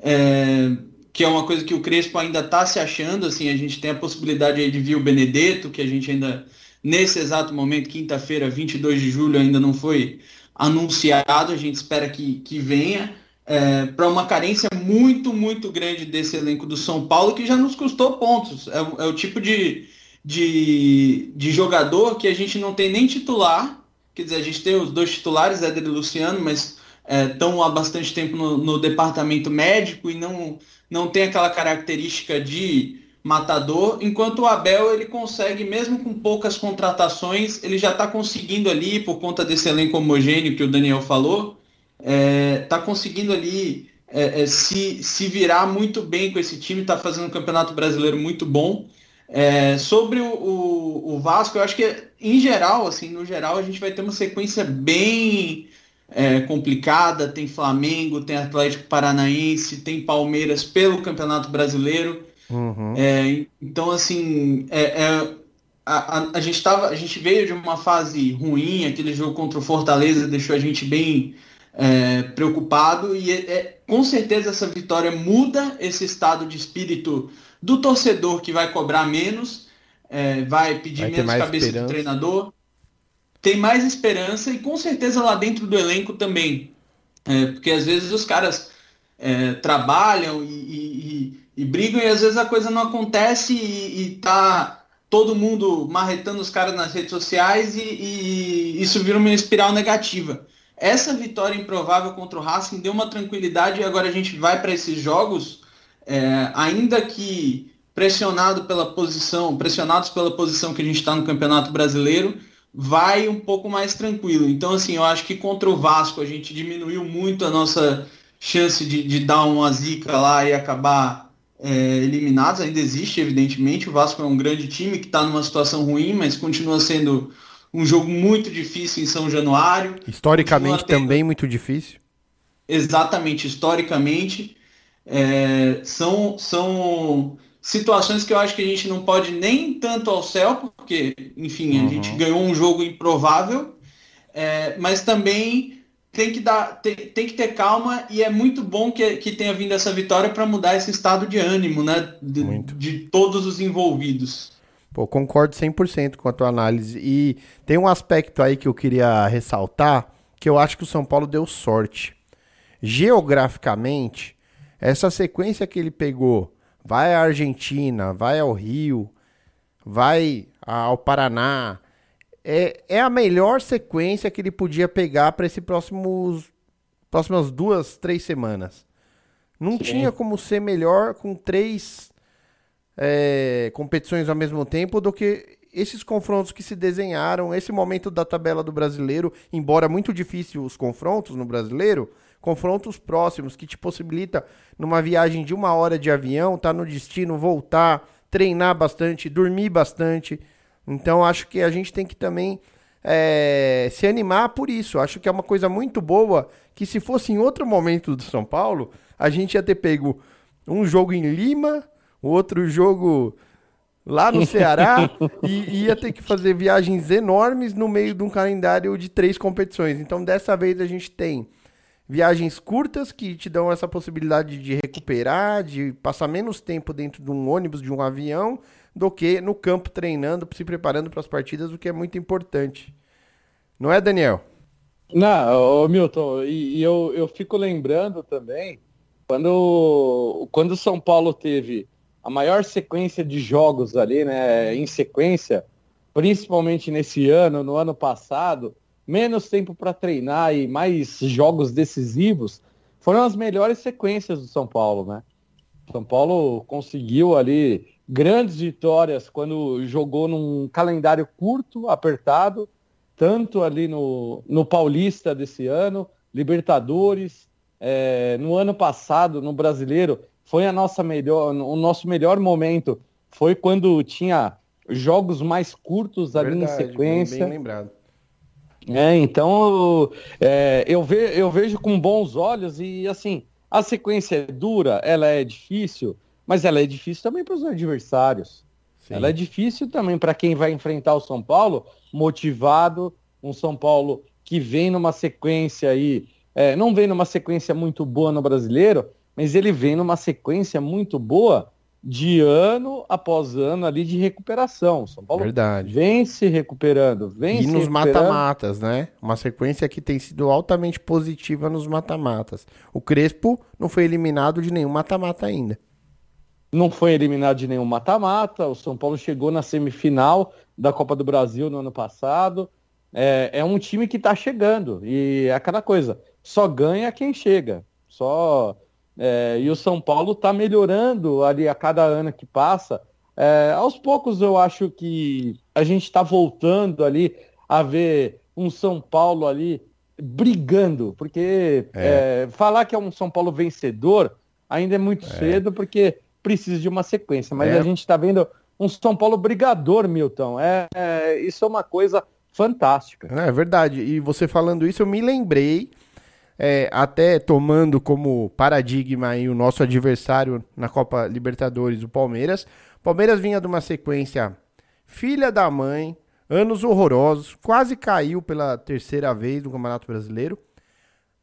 É, que é uma coisa que o Crespo ainda está se achando, assim, a gente tem a possibilidade de vir o Benedetto, que a gente ainda, nesse exato momento, quinta-feira, 22 de julho, ainda não foi anunciado, a gente espera que, que venha é, para uma carência muito, muito grande desse elenco do São Paulo, que já nos custou pontos. É, é, o tipo de, de, de jogador que a gente não tem nem titular, quer dizer, a gente tem os dois titulares, Éder e Luciano, mas estão é, há bastante tempo no, no, departamento médico e não, não tem aquela característica de matador, enquanto o Abel ele consegue, mesmo com poucas contratações, ele já está conseguindo ali, por conta desse elenco homogêneo que o Daniel falou, está é, conseguindo ali é, é, se, se virar muito bem com esse time, está fazendo um campeonato brasileiro muito bom. É, sobre o, o, o, Vasco, eu acho que em geral, assim, no geral, a gente vai ter uma sequência bem é, complicada. Tem Flamengo, tem Atlético Paranaense, tem Palmeiras pelo Campeonato Brasileiro. Uhum. É, então, assim, a, a, a, gente tava, a gente veio de uma fase ruim, aquele jogo contra o Fortaleza deixou a gente bem é, preocupado e é, é, com certeza essa vitória muda esse estado de espírito do torcedor que vai cobrar menos, é, vai pedir vai menos cabeça esperança. do treinador, tem mais esperança e com certeza lá dentro do elenco também, é, porque às vezes os caras é, trabalham e, e, e, e, brigam e às vezes a coisa não acontece e, e tá todo mundo marretando os caras nas redes sociais e isso vira uma espiral negativa. Essa vitória improvável contra o Racing deu uma tranquilidade e agora a gente vai para esses jogos, é, ainda que pressionado pela posição, pressionados pela posição que a gente está no Campeonato Brasileiro, vai um pouco mais tranquilo. Então, assim, eu acho que contra o Vasco a gente diminuiu muito a nossa chance de, de dar uma zica lá e acabar é, eliminados. Ainda existe, evidentemente. O Vasco é um grande time que está numa situação ruim, mas continua sendo um jogo muito difícil em São Januário. Historicamente também muito difícil. Exatamente, historicamente. É, são, são situações que eu acho que a gente não pode nem tanto ao céu, porque, enfim, uhum. a gente ganhou um jogo improvável, é, mas também tem que, dar, tem, tem, que ter calma e é muito bom que, que tenha vindo essa vitória para mudar esse estado de ânimo né, de, de todos os envolvidos. Pô, concordo 100% com a tua análise. E tem um aspecto aí que eu queria ressaltar, que eu acho que o São Paulo deu sorte. Geograficamente, essa sequência que ele pegou, vai à Argentina, vai ao Rio, vai ao Paraná, é, é a melhor sequência que ele podia pegar para esse próximos próximas duas, três semanas. Não Sim. tinha como ser melhor com três é, competições ao mesmo tempo do que esses confrontos que se desenharam, esse momento da tabela do brasileiro, embora muito difícil os confrontos no brasileiro, confrontos próximos que te possibilita numa viagem de uma hora de avião, tá no destino, voltar, treinar bastante, dormir bastante. Então acho que a gente tem que também é, se animar por isso. Acho que é uma coisa muito boa que se fosse em outro momento do São Paulo, a gente ia ter pego um jogo em Lima, outro jogo lá no Ceará e ia ter que fazer viagens enormes no meio de um calendário de três competições. Então, dessa vez a gente tem viagens curtas que te dão essa possibilidade de recuperar, de passar menos tempo dentro de um ônibus, de um avião, do que no campo treinando, se preparando para as partidas, o que é muito importante. Não é, Daniel? Não, Milton, e, e eu, eu fico lembrando também quando, quando o São Paulo teve a maior sequência de jogos ali, né, em sequência, principalmente nesse ano, no ano passado, menos tempo para treinar e mais jogos decisivos, foram as melhores sequências do São Paulo, né? São Paulo conseguiu ali grandes vitórias quando jogou num calendário curto, apertado, tanto ali no, no Paulista desse ano, Libertadores, é, no ano passado, no Brasileiro, foi a nossa melhor, o nosso melhor momento foi quando tinha jogos mais curtos ali Verdade, em sequência. Bem, bem lembrado. É, então é, eu, ve, eu vejo com bons olhos e assim, a sequência é dura, ela é difícil, mas ela é difícil também para os adversários. Sim. Ela é difícil também para quem vai enfrentar o São Paulo, motivado, um São Paulo que vem numa sequência aí, é, não vem numa sequência muito boa no brasileiro, mas ele vem numa sequência muito boa de ano após ano ali de recuperação. São Paulo Verdade. vem se recuperando, vem e se nos mata-matas, né? Uma sequência que tem sido altamente positiva nos mata-matas. O Crespo não foi eliminado de nenhum mata-mata ainda. Não foi eliminado de nenhum mata-mata. O São Paulo chegou na semifinal da Copa do Brasil no ano passado. É, é um time que está chegando e é aquela coisa. Só ganha quem chega. Só é, e o São Paulo está melhorando ali a cada ano que passa. É, aos poucos eu acho que a gente está voltando ali a ver um São Paulo ali brigando, porque é. É, falar que é um São Paulo vencedor ainda é muito é. cedo, porque precisa de uma sequência. Mas é. a gente está vendo um São Paulo brigador, Milton. É, isso é uma coisa fantástica. É verdade. E você falando isso, eu me lembrei é, até tomando como paradigma aí o nosso adversário na Copa Libertadores, o Palmeiras. Palmeiras vinha de uma sequência filha da mãe, anos horrorosos, quase caiu pela terceira vez no Campeonato Brasileiro.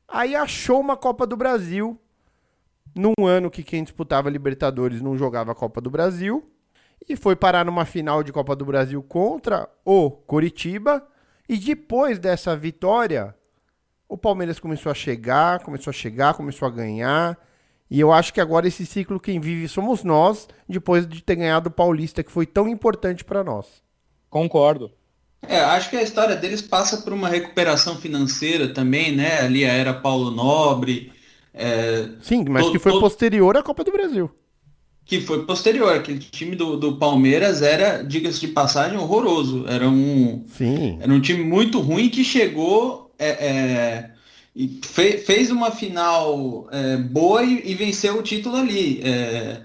Aí achou uma Copa do Brasil num ano que quem disputava Libertadores não jogava a Copa do Brasil e foi parar numa final de Copa do Brasil contra o Coritiba. E depois dessa vitória, o Palmeiras começou a chegar, começou a chegar, começou a ganhar. E eu acho que agora esse ciclo quem vive somos nós, depois de ter ganhado o Paulista, que foi tão importante para nós. Concordo. É, acho que a história deles passa por uma recuperação financeira também, né? Ali a era Paulo Nobre. É, Sim, mas que foi posterior à Copa do Brasil. Que foi posterior. Aquele time do, do Palmeiras era, diga-se de passagem, horroroso. Era um, Sim. era um time muito ruim que chegou é, é, fe, fez uma final é, boa e, e, venceu o título ali. É,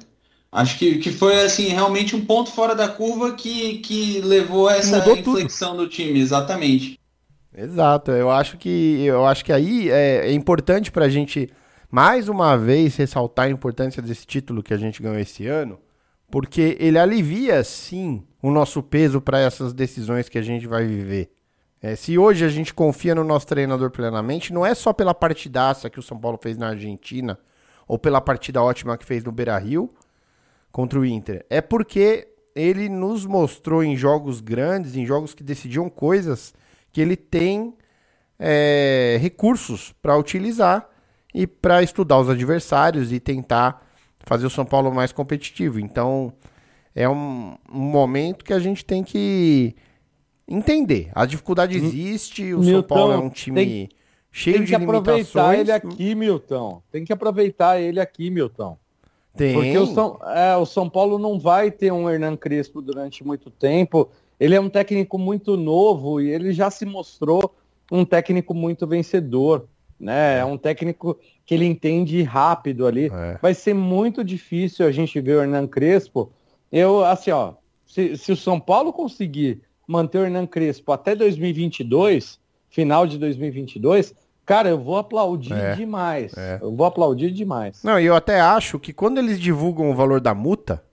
acho que, que foi assim realmente um ponto fora da curva que, que levou a essa Mudou inflexão tudo. do time, exatamente. Exato, eu acho que eu acho que aí é, é importante para a gente mais uma vez ressaltar a importância desse título que a gente ganhou esse ano, porque ele alivia sim o nosso peso para essas decisões que a gente vai viver. É, se hoje a gente confia no nosso treinador plenamente, não é só pela partidaça que o São Paulo fez na Argentina ou pela partida ótima que fez no Beira Rio contra o Inter. É porque ele nos mostrou em jogos grandes, em jogos que decidiam coisas, que ele tem é, recursos para utilizar e para estudar os adversários e tentar fazer o São Paulo mais competitivo. Então é um, um momento que a gente tem que entender. A dificuldade existe, o Milton, São Paulo é um time tem, cheio tem de limitações. Tem que aproveitar ele aqui, Milton. Tem que aproveitar ele aqui, Milton. Tem. Porque o São, é, o São Paulo não vai ter um Hernan Crespo durante muito tempo. Ele é um técnico muito novo e ele já se mostrou um técnico muito vencedor. Né? É um técnico que ele entende rápido ali. É. Vai ser muito difícil a gente ver o Hernan Crespo. Eu, assim, ó, se, se o São Paulo conseguir manter o Hernan Crespo até 2022, final de 2022, cara, eu vou aplaudir é, demais. É. Eu vou aplaudir demais. Não, e eu até acho que quando eles divulgam o valor da multa,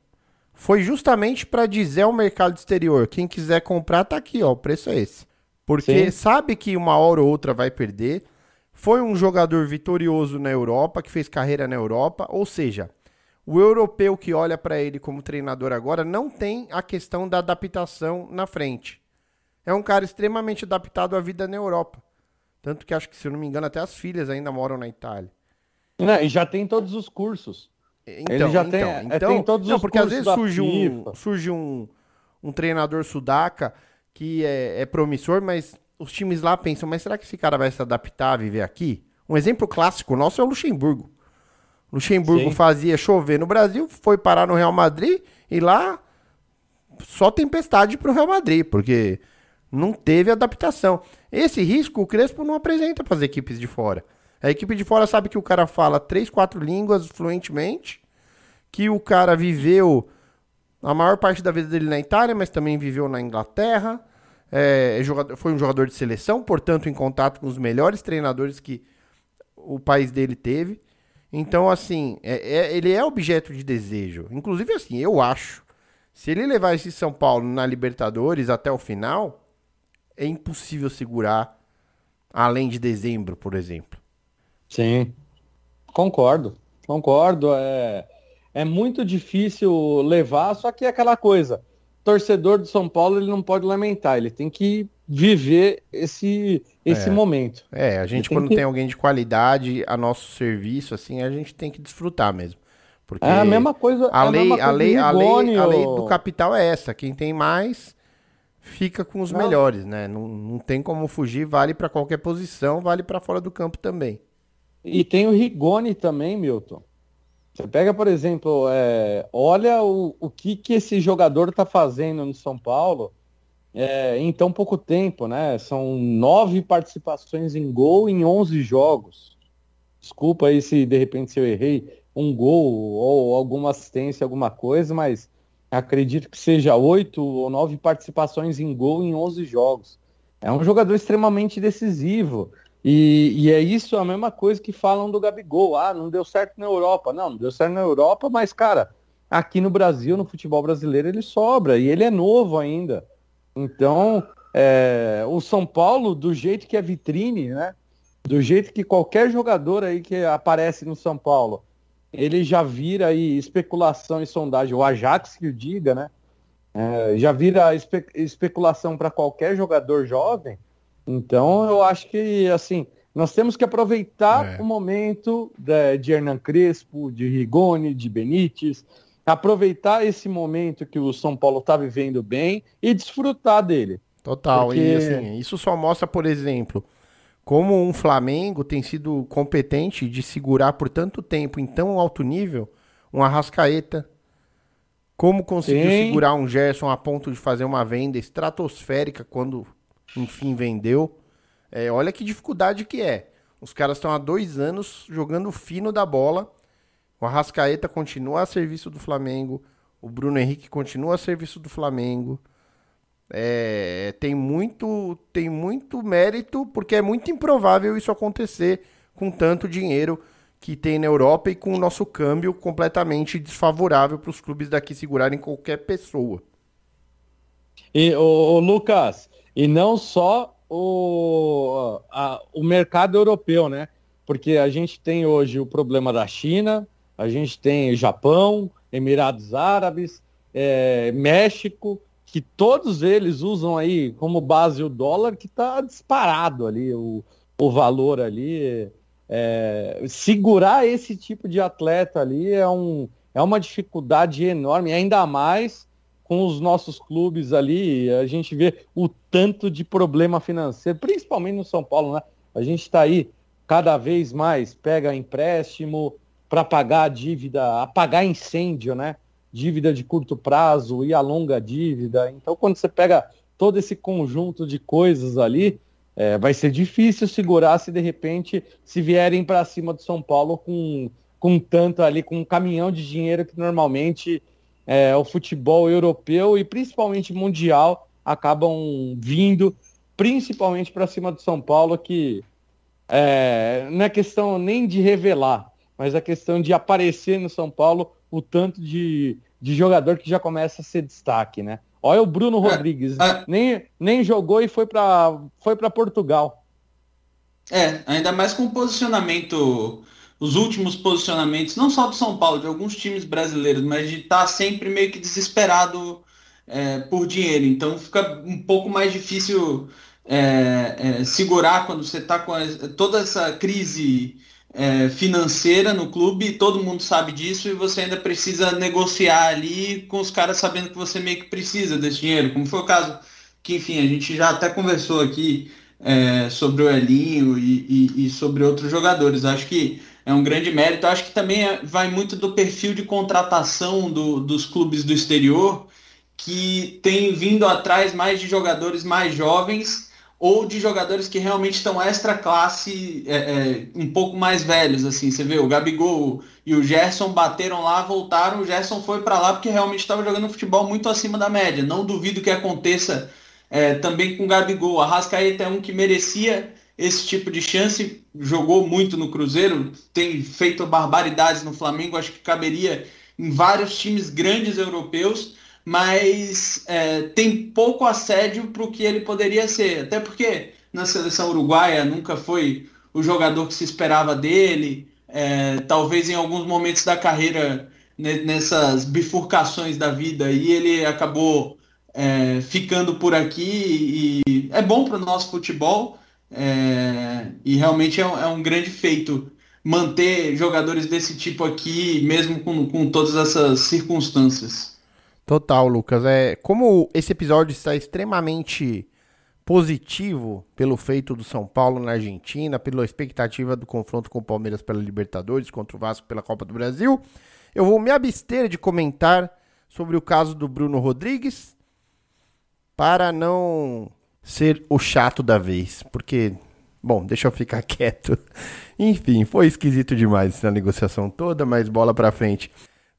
foi justamente para dizer ao mercado exterior, quem quiser comprar tá aqui, ó, o preço é esse. Porque Sim. sabe que uma hora ou outra vai perder. Foi um jogador vitorioso na Europa, que fez carreira na Europa, ou seja, o europeu que olha para ele como treinador agora não tem a questão da adaptação na frente. É um cara extremamente adaptado à vida na Europa. Tanto que acho que, se eu não me engano, até as filhas ainda moram na Itália. Não, e já tem todos os cursos. Então, ele já então, tem, é, então, tem todos não, os porque às vezes surge um, surge um, um treinador sudaca que é, é promissor, mas os times lá pensam, mas será que esse cara vai se adaptar a viver aqui? Um exemplo clássico nosso é o Luxemburgo. Luxemburgo Sim. fazia chover no Brasil, foi parar no Real Madrid e lá só tempestade para o Real Madrid, porque não teve adaptação. Esse risco o Crespo não apresenta para as equipes de fora. A equipe de fora sabe que o cara fala três, quatro línguas fluentemente, que o cara viveu a maior parte da vida dele na Itália, mas também viveu na Inglaterra. É, é foi um jogador de seleção, portanto, em contato com os melhores treinadores que o país dele teve. Então, assim, é, é, ele é objeto de desejo. Inclusive, assim, eu acho. Se ele levar esse São Paulo na Libertadores até o final, é impossível segurar além de dezembro, por exemplo. Sim, concordo. Concordo. É, é muito difícil levar, só que é aquela coisa. Torcedor do São Paulo, ele não pode lamentar, ele tem que viver esse, esse é. momento. É, a gente quando tem, que... tem alguém de qualidade a nosso serviço, assim, a gente tem que desfrutar mesmo. Porque é a mesma coisa. A lei, a, a, lei, a, lei, a lei do capital é essa. Quem tem mais fica com os não. melhores, né? Não, não tem como fugir, vale para qualquer posição, vale para fora do campo também. E tem o Rigoni também, Milton. Você pega, por exemplo, é, olha o, o que, que esse jogador está fazendo no São Paulo é, em tão pouco tempo, né? São nove participações em gol em 11 jogos. Desculpa aí se de repente se eu errei um gol ou alguma assistência, alguma coisa, mas acredito que seja oito ou nove participações em gol em 11 jogos. É um jogador extremamente decisivo. E, e, é isso a mesma coisa que falam do Gabigol. Ah, não deu certo na Europa. Não, não deu certo na Europa, mas, cara, aqui no Brasil, no futebol brasileiro, ele sobra. E ele é novo ainda. Então, é, o São Paulo, do jeito que é vitrine, né? Do jeito que qualquer jogador aí que aparece no São Paulo, ele já vira aí especulação e sondagem. O Ajax que o diga, né? É, já vira espe especulação para qualquer jogador jovem. Então, eu acho que, assim, nós temos que aproveitar é. o momento de, de Hernan Crespo, de Rigoni, de Benítez, aproveitar esse momento que o São Paulo está vivendo bem e desfrutar dele. Total, Porque... e assim, isso só mostra, por exemplo, como um Flamengo tem sido competente de segurar por tanto tempo em tão alto nível um Arrascaeta, como conseguiu Sim. segurar um Gerson a ponto de fazer uma venda estratosférica quando enfim vendeu. É, olha que dificuldade que é. Os caras estão há dois anos jogando fino da bola o Arrascaeta continua a serviço do Flamengo. O Bruno Henrique continua a serviço do Flamengo. É, tem muito tem muito mérito, porque é muito improvável isso acontecer com tanto dinheiro que tem na Europa e com o nosso câmbio completamente desfavorável para os clubes daqui segurarem qualquer pessoa. E o Lucas, e não só o, a, o mercado europeu, né? Porque a gente tem hoje o problema da China, a gente tem Japão, Emirados Árabes, é, México, que todos eles usam aí como base o dólar, que está disparado ali, o, o valor ali. É, segurar esse tipo de atleta ali é, um, é uma dificuldade enorme, ainda mais com os nossos clubes ali, a gente vê o tanto de problema financeiro, principalmente no São Paulo, né? A gente está aí cada vez mais, pega empréstimo, para pagar a dívida, apagar incêndio, né? Dívida de curto prazo e a longa dívida. Então, quando você pega todo esse conjunto de coisas ali, é, vai ser difícil segurar se de repente se vierem para cima do São Paulo com, com tanto ali, com um caminhão de dinheiro que normalmente é, o futebol europeu e principalmente mundial acabam vindo, principalmente para cima do São Paulo, que é, não é questão nem de revelar, mas é questão de aparecer no São Paulo o tanto de, de jogador que já começa a ser destaque, né? Olha o Bruno é, Rodrigues, é, nem, nem jogou e foi para foi Portugal. É, ainda mais com o posicionamento, os últimos posicionamentos, não só do São Paulo, de alguns times brasileiros, mas de estar tá sempre meio que desesperado é, por dinheiro. Então fica um pouco mais difícil é, é, segurar quando você está com toda essa crise é, financeira no clube, todo mundo sabe disso, e você ainda precisa negociar ali com os caras sabendo que você meio que precisa desse dinheiro, como foi o caso que, enfim, a gente já até conversou aqui é, sobre o Elinho e, e, e, sobre outros jogadores. Acho que é um grande mérito. Acho que também é, vai muito do perfil de contratação do, dos clubes do exterior, que tem vindo atrás mais de jogadores mais jovens ou de jogadores que realmente estão extra classe, é, é, um pouco mais velhos, assim, você vê, o Gabigol e o Gerson bateram lá, voltaram, o Gerson foi para lá porque realmente estava jogando futebol muito acima da média, não duvido que aconteça é, também com o Gabigol. A Rascaeta é um que merecia esse tipo de chance, jogou muito no Cruzeiro, tem feito barbaridades no Flamengo, acho que caberia em vários times grandes europeus, mas é, tem pouco assédio para o que ele poderia ser. Até porque na seleção uruguaia nunca foi o jogador que se esperava dele. É, talvez em alguns momentos da carreira, nessas bifurcações da vida, e ele acabou é, ficando por aqui e é bom para o nosso futebol é, e realmente é um, é um, grande feito manter jogadores desse tipo aqui, mesmo com, com todas essas circunstâncias. Total, Lucas. É, como esse episódio está extremamente positivo pelo feito do São Paulo na Argentina, pela expectativa do confronto com o Palmeiras pela Libertadores, contra o Vasco pela Copa do Brasil, eu vou me abster de comentar sobre o caso do Bruno Rodrigues, para não ser o chato da vez, porque, bom, deixa eu ficar quieto. Enfim, foi esquisito demais essa negociação toda, mas bola para frente.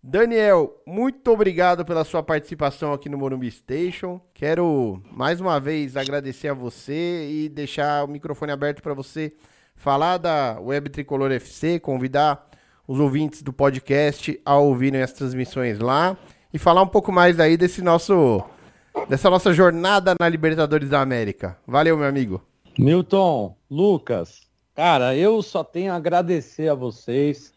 Daniel, muito obrigado pela sua participação aqui no Morumbi Station. Quero mais uma vez agradecer a você e deixar o microfone aberto para você falar da Web Tricolor FC, convidar os ouvintes do podcast a ouvirem as transmissões lá e falar um pouco mais aí desse nosso dessa nossa jornada na Libertadores da América. Valeu, meu amigo. Milton, Lucas, cara, eu só tenho a agradecer a vocês.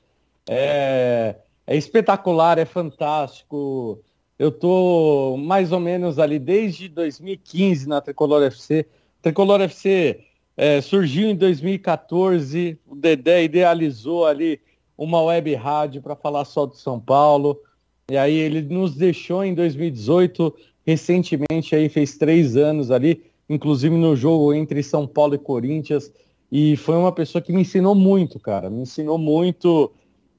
É, é espetacular, é fantástico. Eu tô mais ou menos ali desde 2015 na Tricolor FC. Tricolor FC é, surgiu em 2014, o Dedé idealizou ali uma web rádio para falar só do São Paulo. E aí ele nos deixou em 2018 recentemente aí fez três anos ali, inclusive no jogo entre São Paulo e Corinthians, e foi uma pessoa que me ensinou muito, cara, me ensinou muito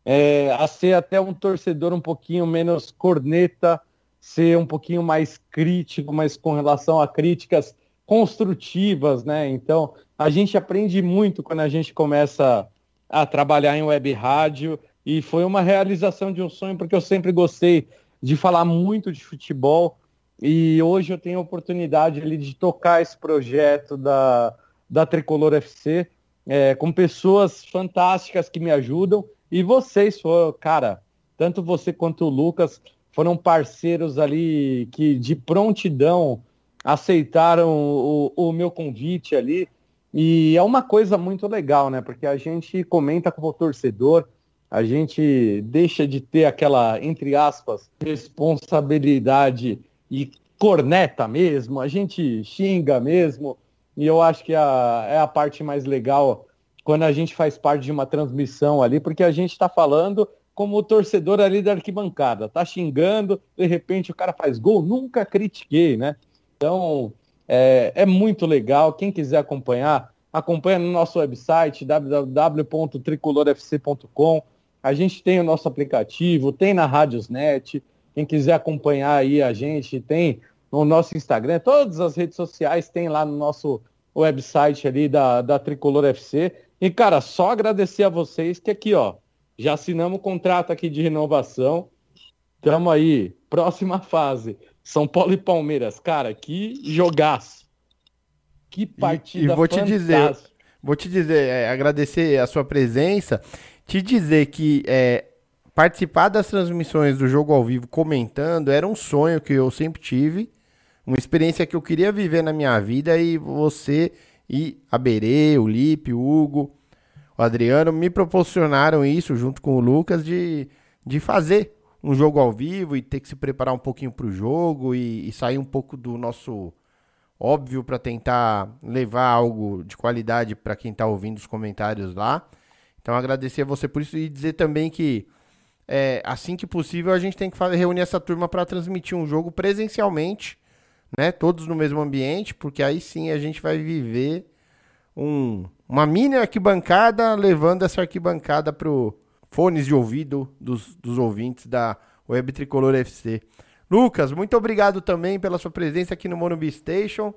é, a ser até um torcedor um pouquinho menos corneta, ser um pouquinho mais crítico, mas com relação a críticas construtivas, né? Então, a gente aprende muito quando a gente começa a trabalhar em web rádio e foi uma realização de um sonho porque eu sempre gostei de falar muito de futebol e hoje eu tenho a oportunidade ali de tocar esse projeto da, da Tricolor FC é, com pessoas fantásticas que me ajudam. E vocês foram, cara, tanto você quanto o Lucas foram parceiros ali que de prontidão aceitaram o, o meu convite ali. E é uma coisa muito legal, né? Porque a gente comenta como torcedor, a gente deixa de ter aquela, entre aspas, responsabilidade e corneta mesmo, a gente xinga mesmo, e eu acho que a, é a parte mais legal quando a gente faz parte de uma transmissão ali, porque a gente está falando como o torcedor ali da arquibancada, tá xingando, de repente o cara faz gol, nunca critiquei, né? Então, é, é muito legal, quem quiser acompanhar, acompanha no nosso website www.tricolorfc.com. A gente tem o nosso aplicativo, tem na Rádiosnet, quem quiser acompanhar aí a gente, tem no nosso Instagram, todas as redes sociais tem lá no nosso website ali da, da Tricolor FC. E, cara, só agradecer a vocês que aqui, ó, já assinamos o contrato aqui de renovação. Estamos aí, próxima fase. São Paulo e Palmeiras. Cara, que jogaço. Que partida e, e vou te dizer, vou te dizer, é, agradecer a sua presença, te dizer que é, participar das transmissões do jogo ao vivo comentando era um sonho que eu sempre tive, uma experiência que eu queria viver na minha vida e você e a Berê, o Lipe, o Hugo, o Adriano me proporcionaram isso junto com o Lucas de, de fazer um jogo ao vivo e ter que se preparar um pouquinho para o jogo e, e sair um pouco do nosso óbvio para tentar levar algo de qualidade para quem está ouvindo os comentários lá. Então agradecer a você por isso e dizer também que é, assim que possível a gente tem que fazer, reunir essa turma para transmitir um jogo presencialmente, né? Todos no mesmo ambiente, porque aí sim a gente vai viver um, uma mini arquibancada levando essa arquibancada pro fones de ouvido dos, dos ouvintes da Web Tricolor FC. Lucas, muito obrigado também pela sua presença aqui no Monobi Station.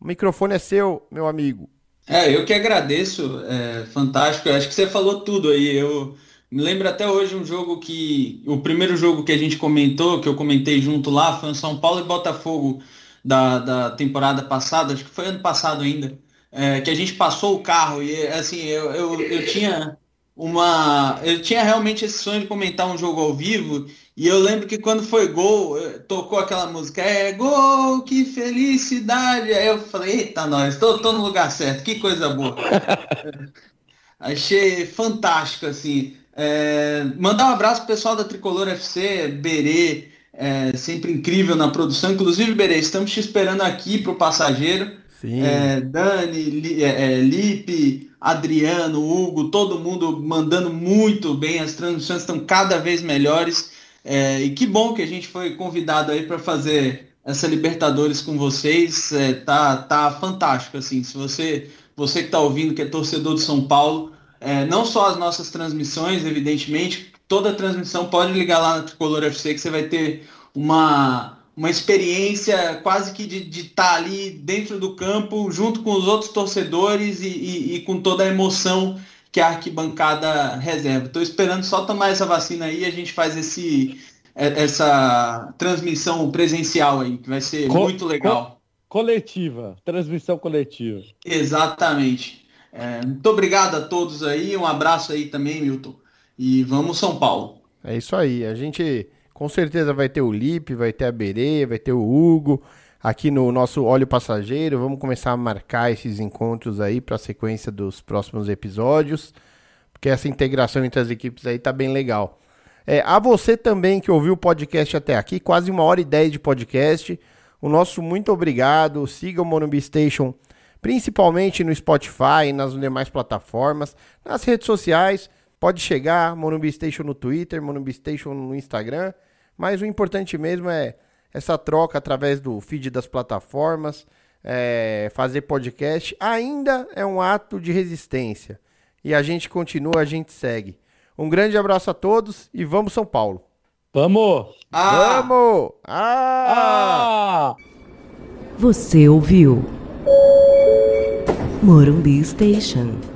O microfone é seu, meu amigo. É, eu que agradeço, é fantástico. Eu acho que você falou tudo aí. Eu me lembro até hoje um jogo que. O primeiro jogo que a gente comentou, que eu comentei junto lá, foi o São Paulo e Botafogo da, da temporada passada, acho que foi ano passado ainda. É, que a gente passou o carro e assim, eu, eu, eu tinha uma. Eu tinha realmente esse sonho de comentar um jogo ao vivo. E eu lembro que quando foi gol, eh, tocou aquela música, é gol, que felicidade. Aí eu falei, eita, nós, tô, tô no lugar certo, que coisa boa. Achei fantástico, assim. É, mandar um abraço pro pessoal da Tricolor FC, Berê, é, sempre incrível na produção. Inclusive, Berê, estamos te esperando aqui pro passageiro. É, Dani, Li, é, é, Lipe, Adriano, Hugo, todo mundo mandando muito bem, as transmissões estão cada vez melhores. É, e que bom que a gente foi convidado aí para fazer essa Libertadores com vocês. É, tá, tá fantástico, assim. Se você, você que está ouvindo, que é torcedor do São Paulo, é, não só as nossas transmissões, evidentemente, toda transmissão pode ligar lá na Tricolor FC que você vai ter uma, uma experiência quase que de estar tá ali dentro do campo, junto com os outros torcedores e, e, e com toda a emoção que a arquibancada reserva. Estou esperando só tomar essa vacina aí e a gente faz esse, é, essa transmissão presencial aí, que vai ser co muito legal. Co coletiva, transmissão coletiva. Exatamente. É, muito obrigado a todos aí, um abraço aí também, Milton. E vamos São Paulo. É isso aí, a gente com certeza vai ter o Lipe, vai ter a Berê, vai ter o Hugo aqui no nosso Óleo Passageiro. Vamos começar a marcar esses encontros aí para a sequência dos próximos episódios, porque essa integração entre as equipes aí tá bem legal. É, a você também que ouviu o podcast até aqui, quase uma hora e dez de podcast. O nosso muito obrigado. Siga o Monobi Station, principalmente no Spotify e nas demais plataformas, nas redes sociais. Pode chegar, Monobi Station no Twitter, Monobi Station no Instagram. Mas o importante mesmo é essa troca através do feed das plataformas, é, fazer podcast. Ainda é um ato de resistência. E a gente continua, a gente segue. Um grande abraço a todos e vamos São Paulo. Vamos! Ah! Vamos! Ah! ah! Você ouviu? Morumbi Station.